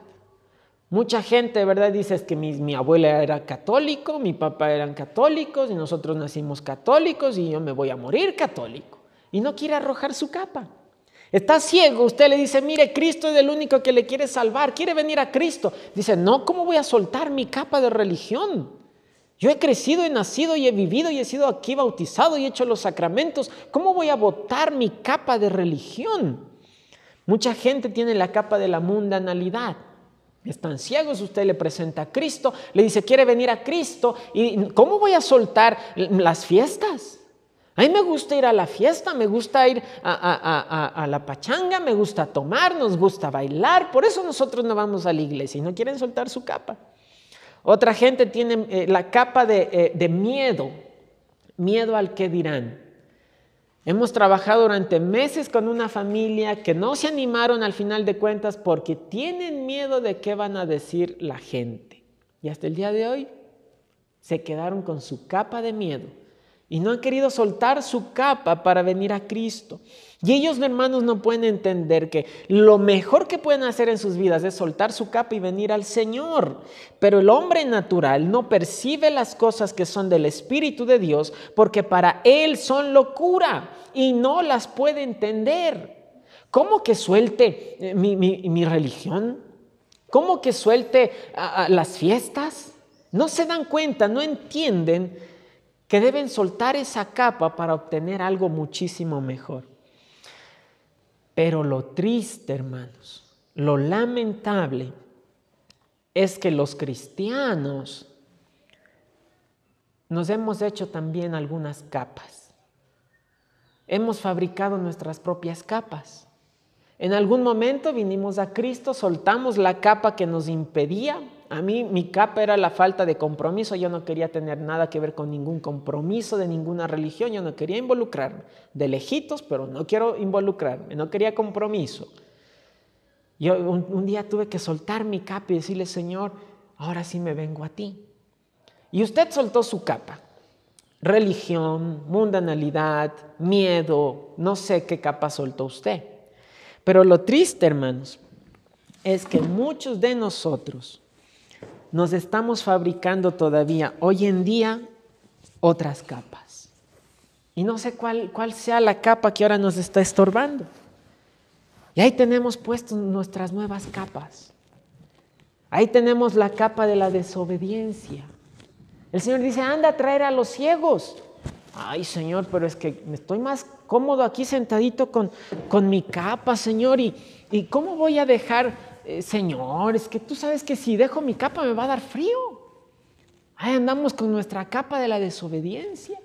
Mucha gente, ¿verdad? Dice que mi, mi, abuela era católico, mi papá eran católicos y nosotros nacimos católicos y yo me voy a morir católico. Y no quiere arrojar su capa. Está ciego, usted le dice, mire, Cristo es el único que le quiere salvar, quiere venir a Cristo. Dice, no, ¿cómo voy a soltar mi capa de religión? Yo he crecido, he nacido y he vivido y he sido aquí bautizado y he hecho los sacramentos. ¿Cómo voy a botar mi capa de religión? Mucha gente tiene la capa de la mundanalidad. Están ciegos, usted le presenta a Cristo, le dice, quiere venir a Cristo. ¿Y cómo voy a soltar las fiestas? A mí me gusta ir a la fiesta, me gusta ir a, la pachanga, me gusta tomar, nos gusta bailar. Por eso nosotros no vamos a la iglesia y no quieren soltar su capa. Otra gente tiene eh, la capa de, eh, de miedo, miedo al que dirán. Hemos trabajado durante meses con una familia que no se animaron al final de cuentas porque tienen miedo de qué van a decir la gente. Y hasta el día de hoy se quedaron con su capa de miedo y no han querido soltar su capa para venir a Cristo. Y ellos, hermanos, no pueden entender que lo mejor que pueden hacer en sus vidas es soltar su capa y venir al Señor. Pero el hombre natural no percibe las cosas que son del Espíritu de Dios porque para él son locura y no las puede entender. ¿Cómo que suelte eh, mi, religión? ¿Cómo que suelte las fiestas? No se dan cuenta, no entienden que deben soltar esa capa para obtener algo muchísimo mejor. Pero lo triste, hermanos, lo lamentable es que los cristianos nos hemos hecho también algunas capas. Hemos fabricado nuestras propias capas. En algún momento vinimos a Cristo, soltamos la capa que nos impedía a mí mi capa era la falta de compromiso, yo no quería tener nada que ver con ningún compromiso de ninguna religión, yo no quería involucrarme, de lejitos, pero no quiero involucrarme, no quería compromiso. Yo un, día tuve que soltar mi capa y decirle, Señor, ahora sí me vengo a ti. Y usted soltó su capa, religión, mundanalidad, miedo, no sé qué capa soltó usted. Pero lo triste, hermanos, es que muchos de nosotros, nos estamos fabricando todavía hoy en día otras capas. Y no sé cuál, cuál sea la capa que ahora nos está estorbando. Y ahí tenemos puestas nuestras nuevas capas. Ahí tenemos la capa de la desobediencia. El Señor dice, anda a traer a los ciegos. Ay, Señor, pero es que estoy más cómodo aquí sentadito con, con mi capa, Señor. ¿Y, ¿Y cómo voy a dejar eh, Señor, es que tú sabes que si dejo mi capa me va a dar frío. Ahí andamos con nuestra capa de la desobediencia.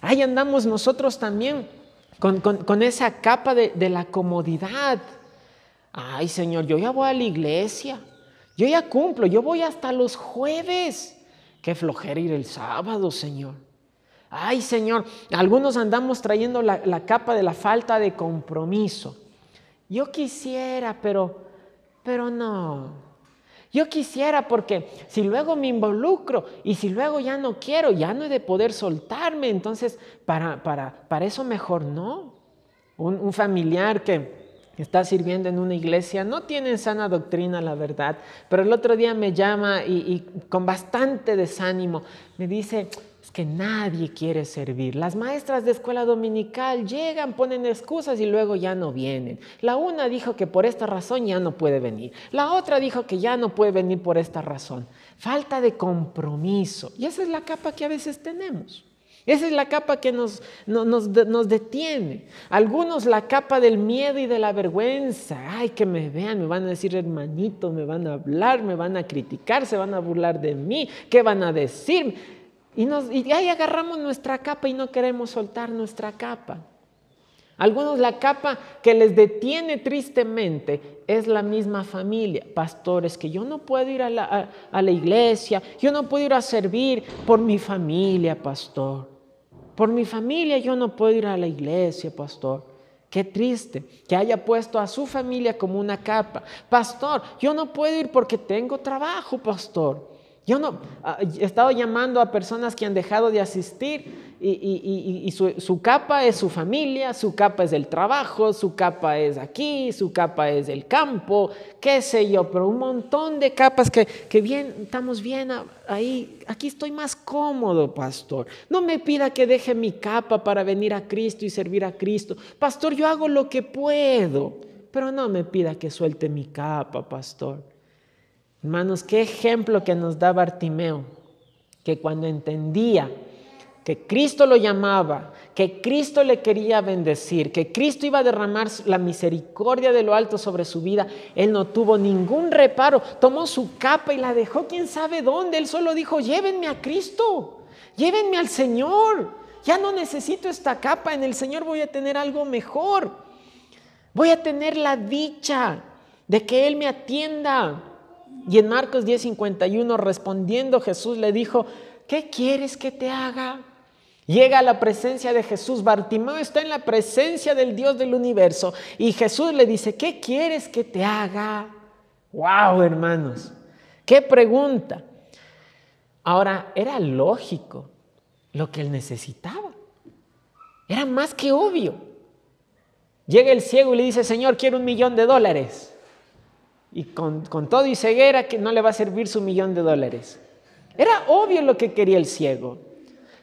Ahí andamos nosotros también con, esa capa de, de, la comodidad. Ay, Señor, yo ya voy a la iglesia. Yo ya cumplo, yo voy hasta los jueves. Qué flojera ir el sábado, Señor. Ay, Señor, algunos andamos trayendo la, la capa de la falta de compromiso. Yo quisiera, pero pero no. Yo quisiera porque si luego me involucro y si luego ya no quiero, ya no he de poder soltarme, entonces para, para, para eso mejor no. Un, familiar que está sirviendo en una iglesia no tiene sana doctrina, la verdad, pero el otro día me llama y con bastante desánimo me dice, que nadie quiere servir. Las maestras de escuela dominical llegan, ponen excusas y luego ya no vienen. La una dijo que por esta razón ya no puede venir. La otra dijo que ya no puede venir por esta razón. Falta de compromiso. Y esa es la capa que a veces tenemos. Esa es la capa que nos, nos, nos, detiene. Algunos la capa del miedo y de la vergüenza. Ay, que me vean, me van a decir hermanito, me van a hablar, me van a criticar, se van a burlar de mí. ¿Qué van a decir? Y, nos, y ahí agarramos nuestra capa y no queremos soltar nuestra capa. Algunos la capa que les detiene tristemente es la misma familia. Pastores, que yo no puedo ir a la, a la, iglesia, yo no puedo ir a servir por mi familia, pastor. Por mi familia yo no puedo ir a la iglesia, pastor. Qué triste que haya puesto a su familia como una capa. Pastor, yo no puedo ir porque tengo trabajo, pastor. Yo no ah, he estado llamando a personas que han dejado de asistir y, su, capa es su familia, su capa es el trabajo, su capa es aquí, su capa es el campo, qué sé yo, pero un montón de capas que, que bien, estamos bien ahí, aquí estoy más cómodo, pastor. No me pida que deje mi capa para venir a Cristo y servir a Cristo. Pastor, yo hago lo que puedo, pero no me pida que suelte mi capa, pastor. Hermanos, qué ejemplo que nos da Bartimeo, que cuando entendía que Cristo lo llamaba, que Cristo le quería bendecir, que Cristo iba a derramar la misericordia de lo alto sobre su vida, él no tuvo ningún reparo, tomó su capa y la dejó quién sabe dónde, él solo dijo, llévenme a Cristo, llévenme al Señor, ya no necesito esta capa, en el Señor voy a tener algo mejor, voy a tener la dicha de que Él me atienda, y en Marcos 10:51 respondiendo Jesús le dijo, ¿qué quieres que te haga? Llega a la presencia de Jesús. Bartimeo está en la presencia del Dios del universo. Y Jesús le dice, ¿qué quieres que te haga? ¡Wow, hermanos! ¡Qué pregunta! Ahora, era lógico lo que él necesitaba. Era más que obvio. Llega el ciego y le dice, Señor, quiero un millón de dólares y con, todo y ceguera que no le va a servir su millón de dólares. Era obvio lo que quería el ciego.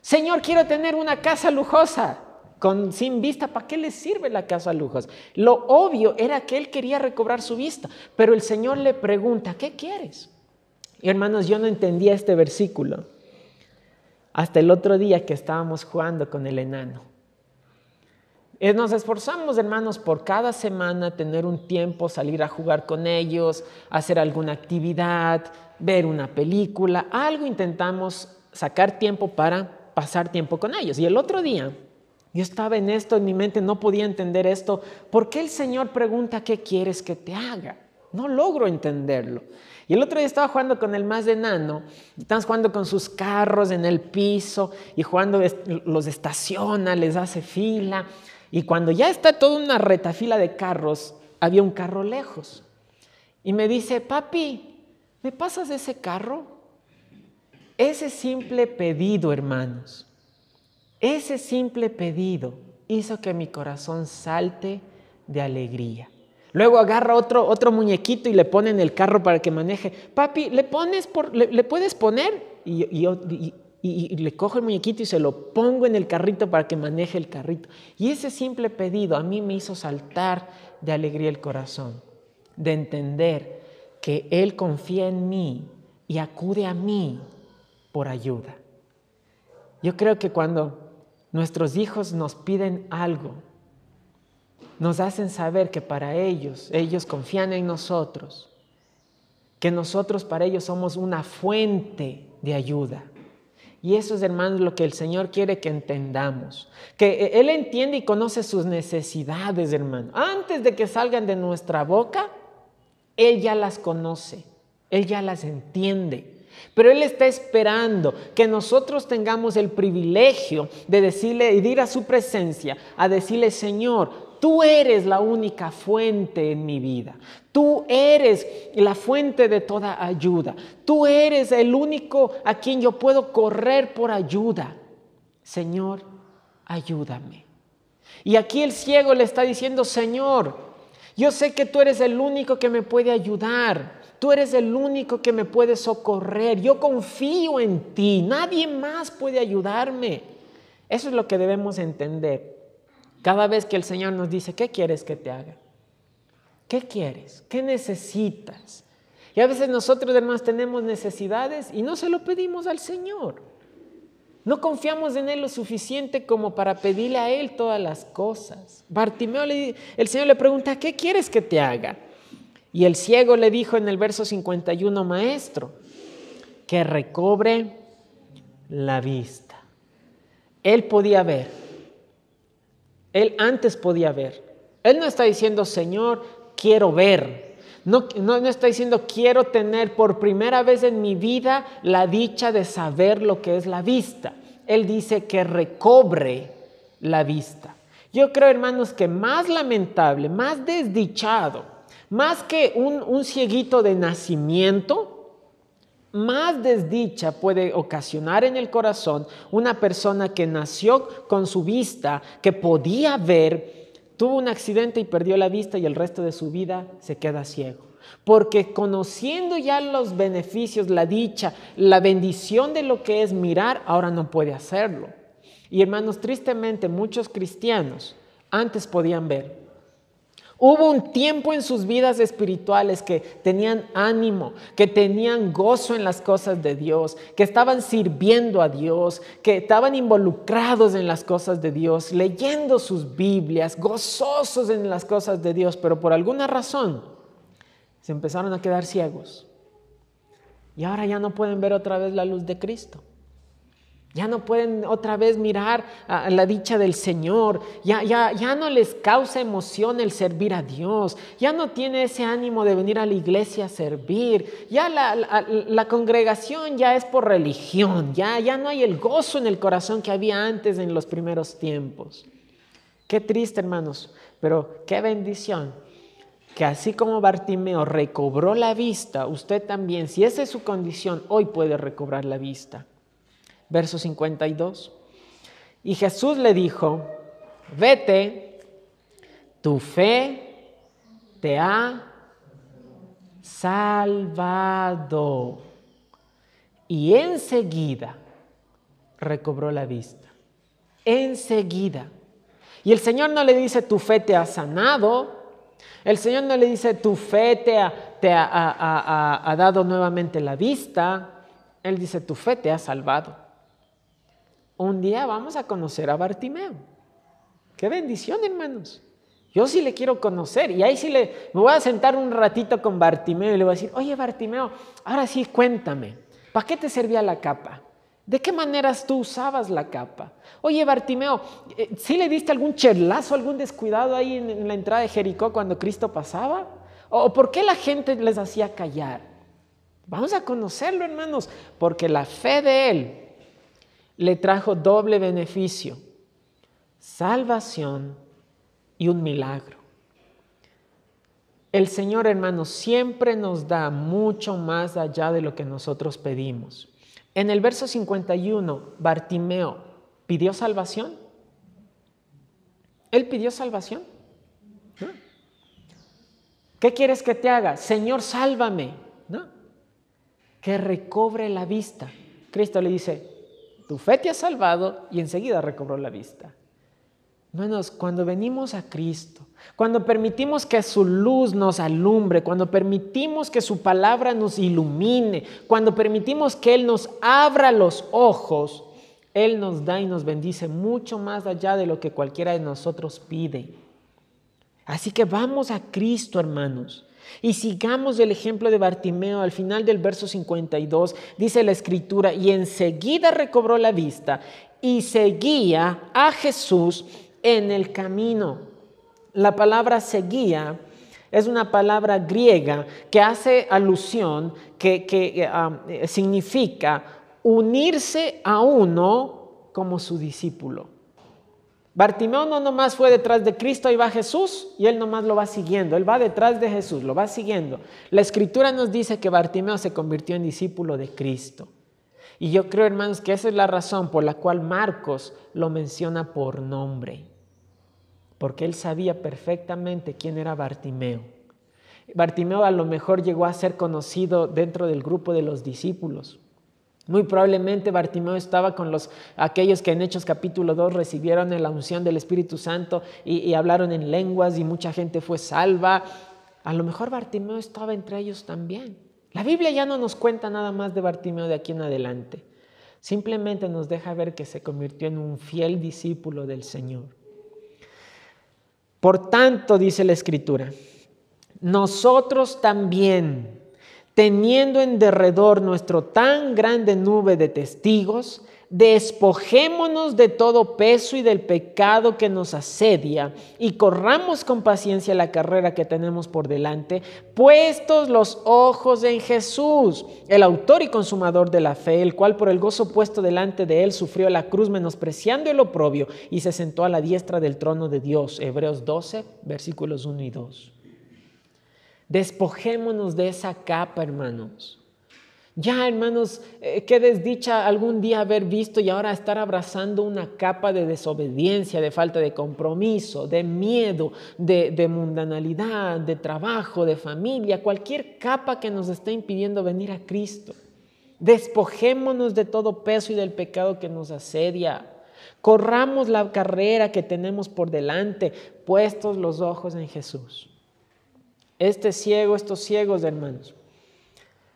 Señor, quiero tener una casa lujosa. Con, sin vista, ¿para qué le sirve la casa lujosa? Lo obvio era que él quería recobrar su vista, pero el Señor le pregunta, ¿qué quieres? Y hermanos, yo no entendía este versículo hasta el otro día que estábamos jugando con el enano. Nos esforzamos, hermanos, por cada semana tener un tiempo, salir a jugar con ellos, hacer alguna actividad, ver una película, algo intentamos sacar tiempo para pasar tiempo con ellos. Y el otro día, yo estaba en esto, en mi mente no podía entender esto. ¿Por qué el Señor pregunta qué quieres que te haga? No logro entenderlo. Y el otro día estaba jugando con el más enano, estamos jugando con sus carros en el piso y jugando, los estaciona, les hace fila. Y cuando ya está toda una retafila de carros, había un carro lejos. Y me dice, papi, ¿me pasas ese carro? Ese simple pedido, hermanos, ese simple pedido hizo que mi corazón salte de alegría. Luego agarra otro, otro muñequito y le pone en el carro para que maneje. Papi, ¿le, pones por, le, puedes poner? Y, y, y, le cojo el muñequito y se lo pongo en el carrito para que maneje el carrito. Y ese simple pedido a mí me hizo saltar de alegría el corazón, de entender que Él confía en mí y acude a mí por ayuda. Yo creo que cuando nuestros hijos nos piden algo, nos hacen saber que para ellos, ellos confían en nosotros, que nosotros para ellos somos una fuente de ayuda y eso es, hermanos, lo que el Señor quiere que entendamos. Que Él entiende y conoce sus necesidades, hermano. Antes de que salgan de nuestra boca, Él ya las conoce. Él ya las entiende. Pero Él está esperando que nosotros tengamos el privilegio de decirle y de ir a su presencia, a decirle, Señor, Tú eres la única fuente en mi vida. Tú eres la fuente de toda ayuda. Tú eres el único a quien yo puedo correr por ayuda. Señor, ayúdame. Y aquí el ciego le está diciendo, Señor, yo sé que tú eres el único que me puede ayudar. Tú eres el único que me puede socorrer. Yo confío en ti. Nadie más puede ayudarme. Eso es lo que debemos entender. Cada vez que el Señor nos dice, ¿qué quieres que te haga? ¿Qué quieres? ¿Qué necesitas? Y a veces nosotros, hermanos, tenemos necesidades y no se lo pedimos al Señor. No confiamos en Él lo suficiente como para pedirle a Él todas las cosas. Bartimeo, el Señor le pregunta, ¿qué quieres que te haga? Y el ciego le dijo en el verso 51, maestro, que recobre la vista. Él podía ver, él antes podía ver. Él no está diciendo, Señor, quiero ver. No, no, está diciendo, quiero tener por primera vez en mi vida la dicha de saber lo que es la vista. Él dice que recobre la vista. Yo creo, hermanos, que más lamentable, más desdichado, más que un, un cieguito de nacimiento, más desdicha puede ocasionar en el corazón una persona que nació con su vista, que podía ver, tuvo un accidente y perdió la vista y el resto de su vida se queda ciego? Porque conociendo ya los beneficios, la dicha, la bendición de lo que es mirar, ahora no puede hacerlo. Y hermanos, tristemente muchos cristianos antes podían ver. Hubo un tiempo en sus vidas espirituales que tenían ánimo, que tenían gozo en las cosas de Dios, que estaban sirviendo a Dios, que estaban involucrados en las cosas de Dios, leyendo sus Biblias, gozosos en las cosas de Dios, pero por alguna razón se empezaron a quedar ciegos. Y ahora ya no pueden ver otra vez la luz de Cristo. Ya no pueden otra vez mirar a la dicha del Señor. Ya, ya, ya no les causa emoción el servir a Dios. Ya no tiene ese ánimo de venir a la iglesia a servir. Ya la, la, congregación ya es por religión. Ya, ya no hay el gozo en el corazón que había antes en los primeros tiempos. Qué triste, hermanos. Pero qué bendición que así como Bartimeo recobró la vista, usted también, si esa es su condición, hoy puede recobrar la vista verso 52. Y Jesús le dijo, vete, tu fe te ha salvado. Y enseguida recobró la vista. Enseguida. Y el Señor no le dice, tu fe te ha sanado. El Señor no le dice, tu fe te ha, te ha dado nuevamente la vista. Él dice, tu fe te ha salvado. Un día vamos a conocer a Bartimeo. Qué bendición, hermanos. Yo sí le quiero conocer y ahí sí le me voy a sentar un ratito con Bartimeo y le voy a decir, oye Bartimeo, ahora sí cuéntame, ¿para qué te servía la capa? ¿De qué maneras tú usabas la capa? Oye Bartimeo, eh, ¿sí le diste algún cherlazo, algún descuidado ahí en, la entrada de Jericó cuando Cristo pasaba? ¿O por qué la gente les hacía callar? Vamos a conocerlo, hermanos, porque la fe de él le trajo doble beneficio, salvación y un milagro. El Señor, hermanos, siempre nos da mucho más allá de lo que nosotros pedimos. En el verso 51, Bartimeo pidió salvación. Él pidió salvación. ¿Qué quieres que te haga? Señor, sálvame. ¿No? Que recobre la vista. Cristo le dice, tu fe te ha salvado y enseguida recobró la vista. Hermanos, cuando venimos a Cristo, cuando permitimos que su luz nos alumbre, cuando permitimos que su palabra nos ilumine, cuando permitimos que Él nos abra los ojos, Él nos da y nos bendice mucho más allá de lo que cualquiera de nosotros pide. Así que vamos a Cristo, hermanos. Y sigamos el ejemplo de Bartimeo al final del verso 52, dice la escritura, y enseguida recobró la vista y seguía a Jesús en el camino. La palabra seguía es una palabra griega que hace alusión, que, que ah, significa unirse a uno como su discípulo. Bartimeo no nomás fue detrás de Cristo, ahí va Jesús y él nomás lo va siguiendo, él va detrás de Jesús, lo va siguiendo. La escritura nos dice que Bartimeo se convirtió en discípulo de Cristo. Y yo creo, hermanos, que esa es la razón por la cual Marcos lo menciona por nombre, porque él sabía perfectamente quién era Bartimeo. Bartimeo a lo mejor llegó a ser conocido dentro del grupo de los discípulos. Muy probablemente Bartimeo estaba con los, aquellos que en Hechos capítulo 2 recibieron la unción del Espíritu Santo y, y hablaron en lenguas y mucha gente fue salva. A lo mejor Bartimeo estaba entre ellos también. La Biblia ya no nos cuenta nada más de Bartimeo de aquí en adelante. Simplemente nos deja ver que se convirtió en un fiel discípulo del Señor. Por tanto, dice la Escritura, nosotros también teniendo en derredor nuestro tan grande nube de testigos, despojémonos de todo peso y del pecado que nos asedia y corramos con paciencia la carrera que tenemos por delante, puestos los ojos en Jesús, el autor y consumador de la fe, el cual por el gozo puesto delante de él sufrió la cruz menospreciando el oprobio y se sentó a la diestra del trono de Dios. Hebreos 12, versículos 1 y 2. Despojémonos de esa capa, hermanos. Ya, hermanos, eh, qué desdicha algún día haber visto y ahora estar abrazando una capa de desobediencia, de falta de compromiso, de miedo, de, de, mundanalidad, de trabajo, de familia, cualquier capa que nos esté impidiendo venir a Cristo. Despojémonos de todo peso y del pecado que nos asedia. Corramos la carrera que tenemos por delante, puestos los ojos en Jesús. Este ciego, estos ciegos, hermanos,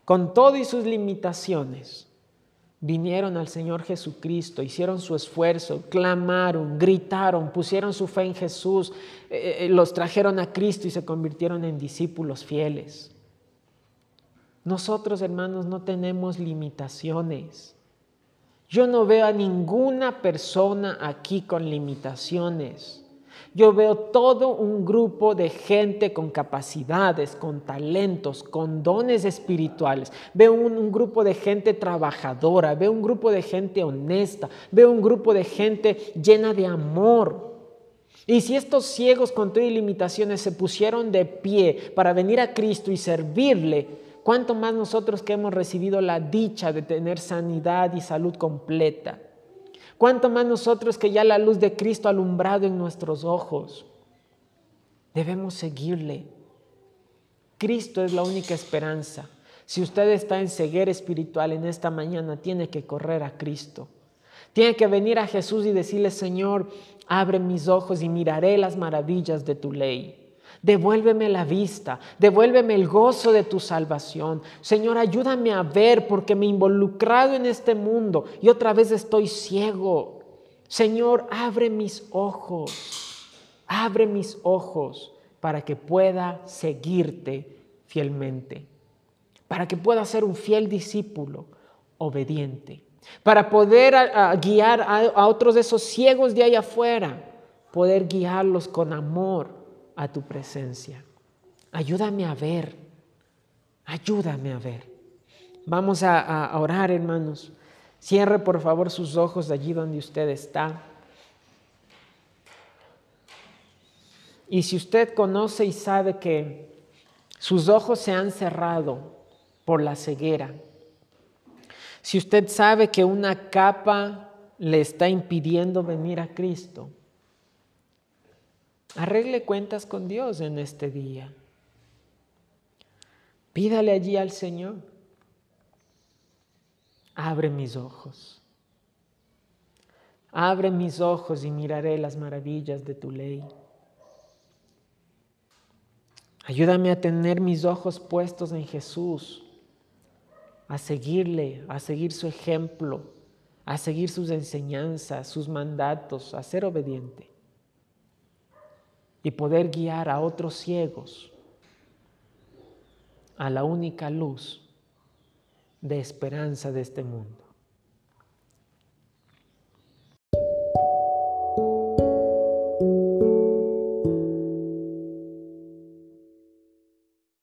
con todo y sus limitaciones, vinieron al Señor Jesucristo, hicieron su esfuerzo, clamaron, gritaron, pusieron su fe en Jesús, eh, eh, los trajeron a Cristo y se convirtieron en discípulos fieles. Nosotros, hermanos, no tenemos limitaciones. Yo no veo a ninguna persona aquí con limitaciones. Yo veo todo un grupo de gente con capacidades, con talentos, con dones espirituales. Veo un, grupo de gente trabajadora, veo un grupo de gente honesta, veo un grupo de gente llena de amor. Y si estos ciegos con todas limitaciones se pusieron de pie para venir a Cristo y servirle, ¿cuánto más nosotros que hemos recibido la dicha de tener sanidad y salud completa? ¿Cuánto más nosotros que ya la luz de Cristo alumbrado en nuestros ojos? Debemos seguirle. Cristo es la única esperanza. Si usted está en ceguera espiritual en esta mañana, tiene que correr a Cristo. Tiene que venir a Jesús y decirle, Señor, abre mis ojos y miraré las maravillas de tu ley. Devuélveme la vista, devuélveme el gozo de tu salvación. Señor, ayúdame a ver porque me he involucrado en este mundo y otra vez estoy ciego. Señor, abre mis ojos, abre mis ojos para que pueda seguirte fielmente, para que pueda ser un fiel discípulo obediente, para poder guiar a, a otros de esos ciegos de ahí afuera, poder guiarlos con amor a tu presencia. Ayúdame a ver, ayúdame a ver. Vamos a, orar, hermanos. Cierre por favor sus ojos allí donde usted está. Y si usted conoce y sabe que sus ojos se han cerrado por la ceguera, si usted sabe que una capa le está impidiendo venir a Cristo, Arregle cuentas con Dios en este día. Pídale allí al Señor. Abre mis ojos. Abre mis ojos y miraré las maravillas de tu ley. Ayúdame a tener mis ojos puestos en Jesús, a seguirle, a seguir su ejemplo, a seguir sus enseñanzas, sus mandatos, a ser obediente y poder guiar a otros ciegos a la única luz de esperanza de este mundo.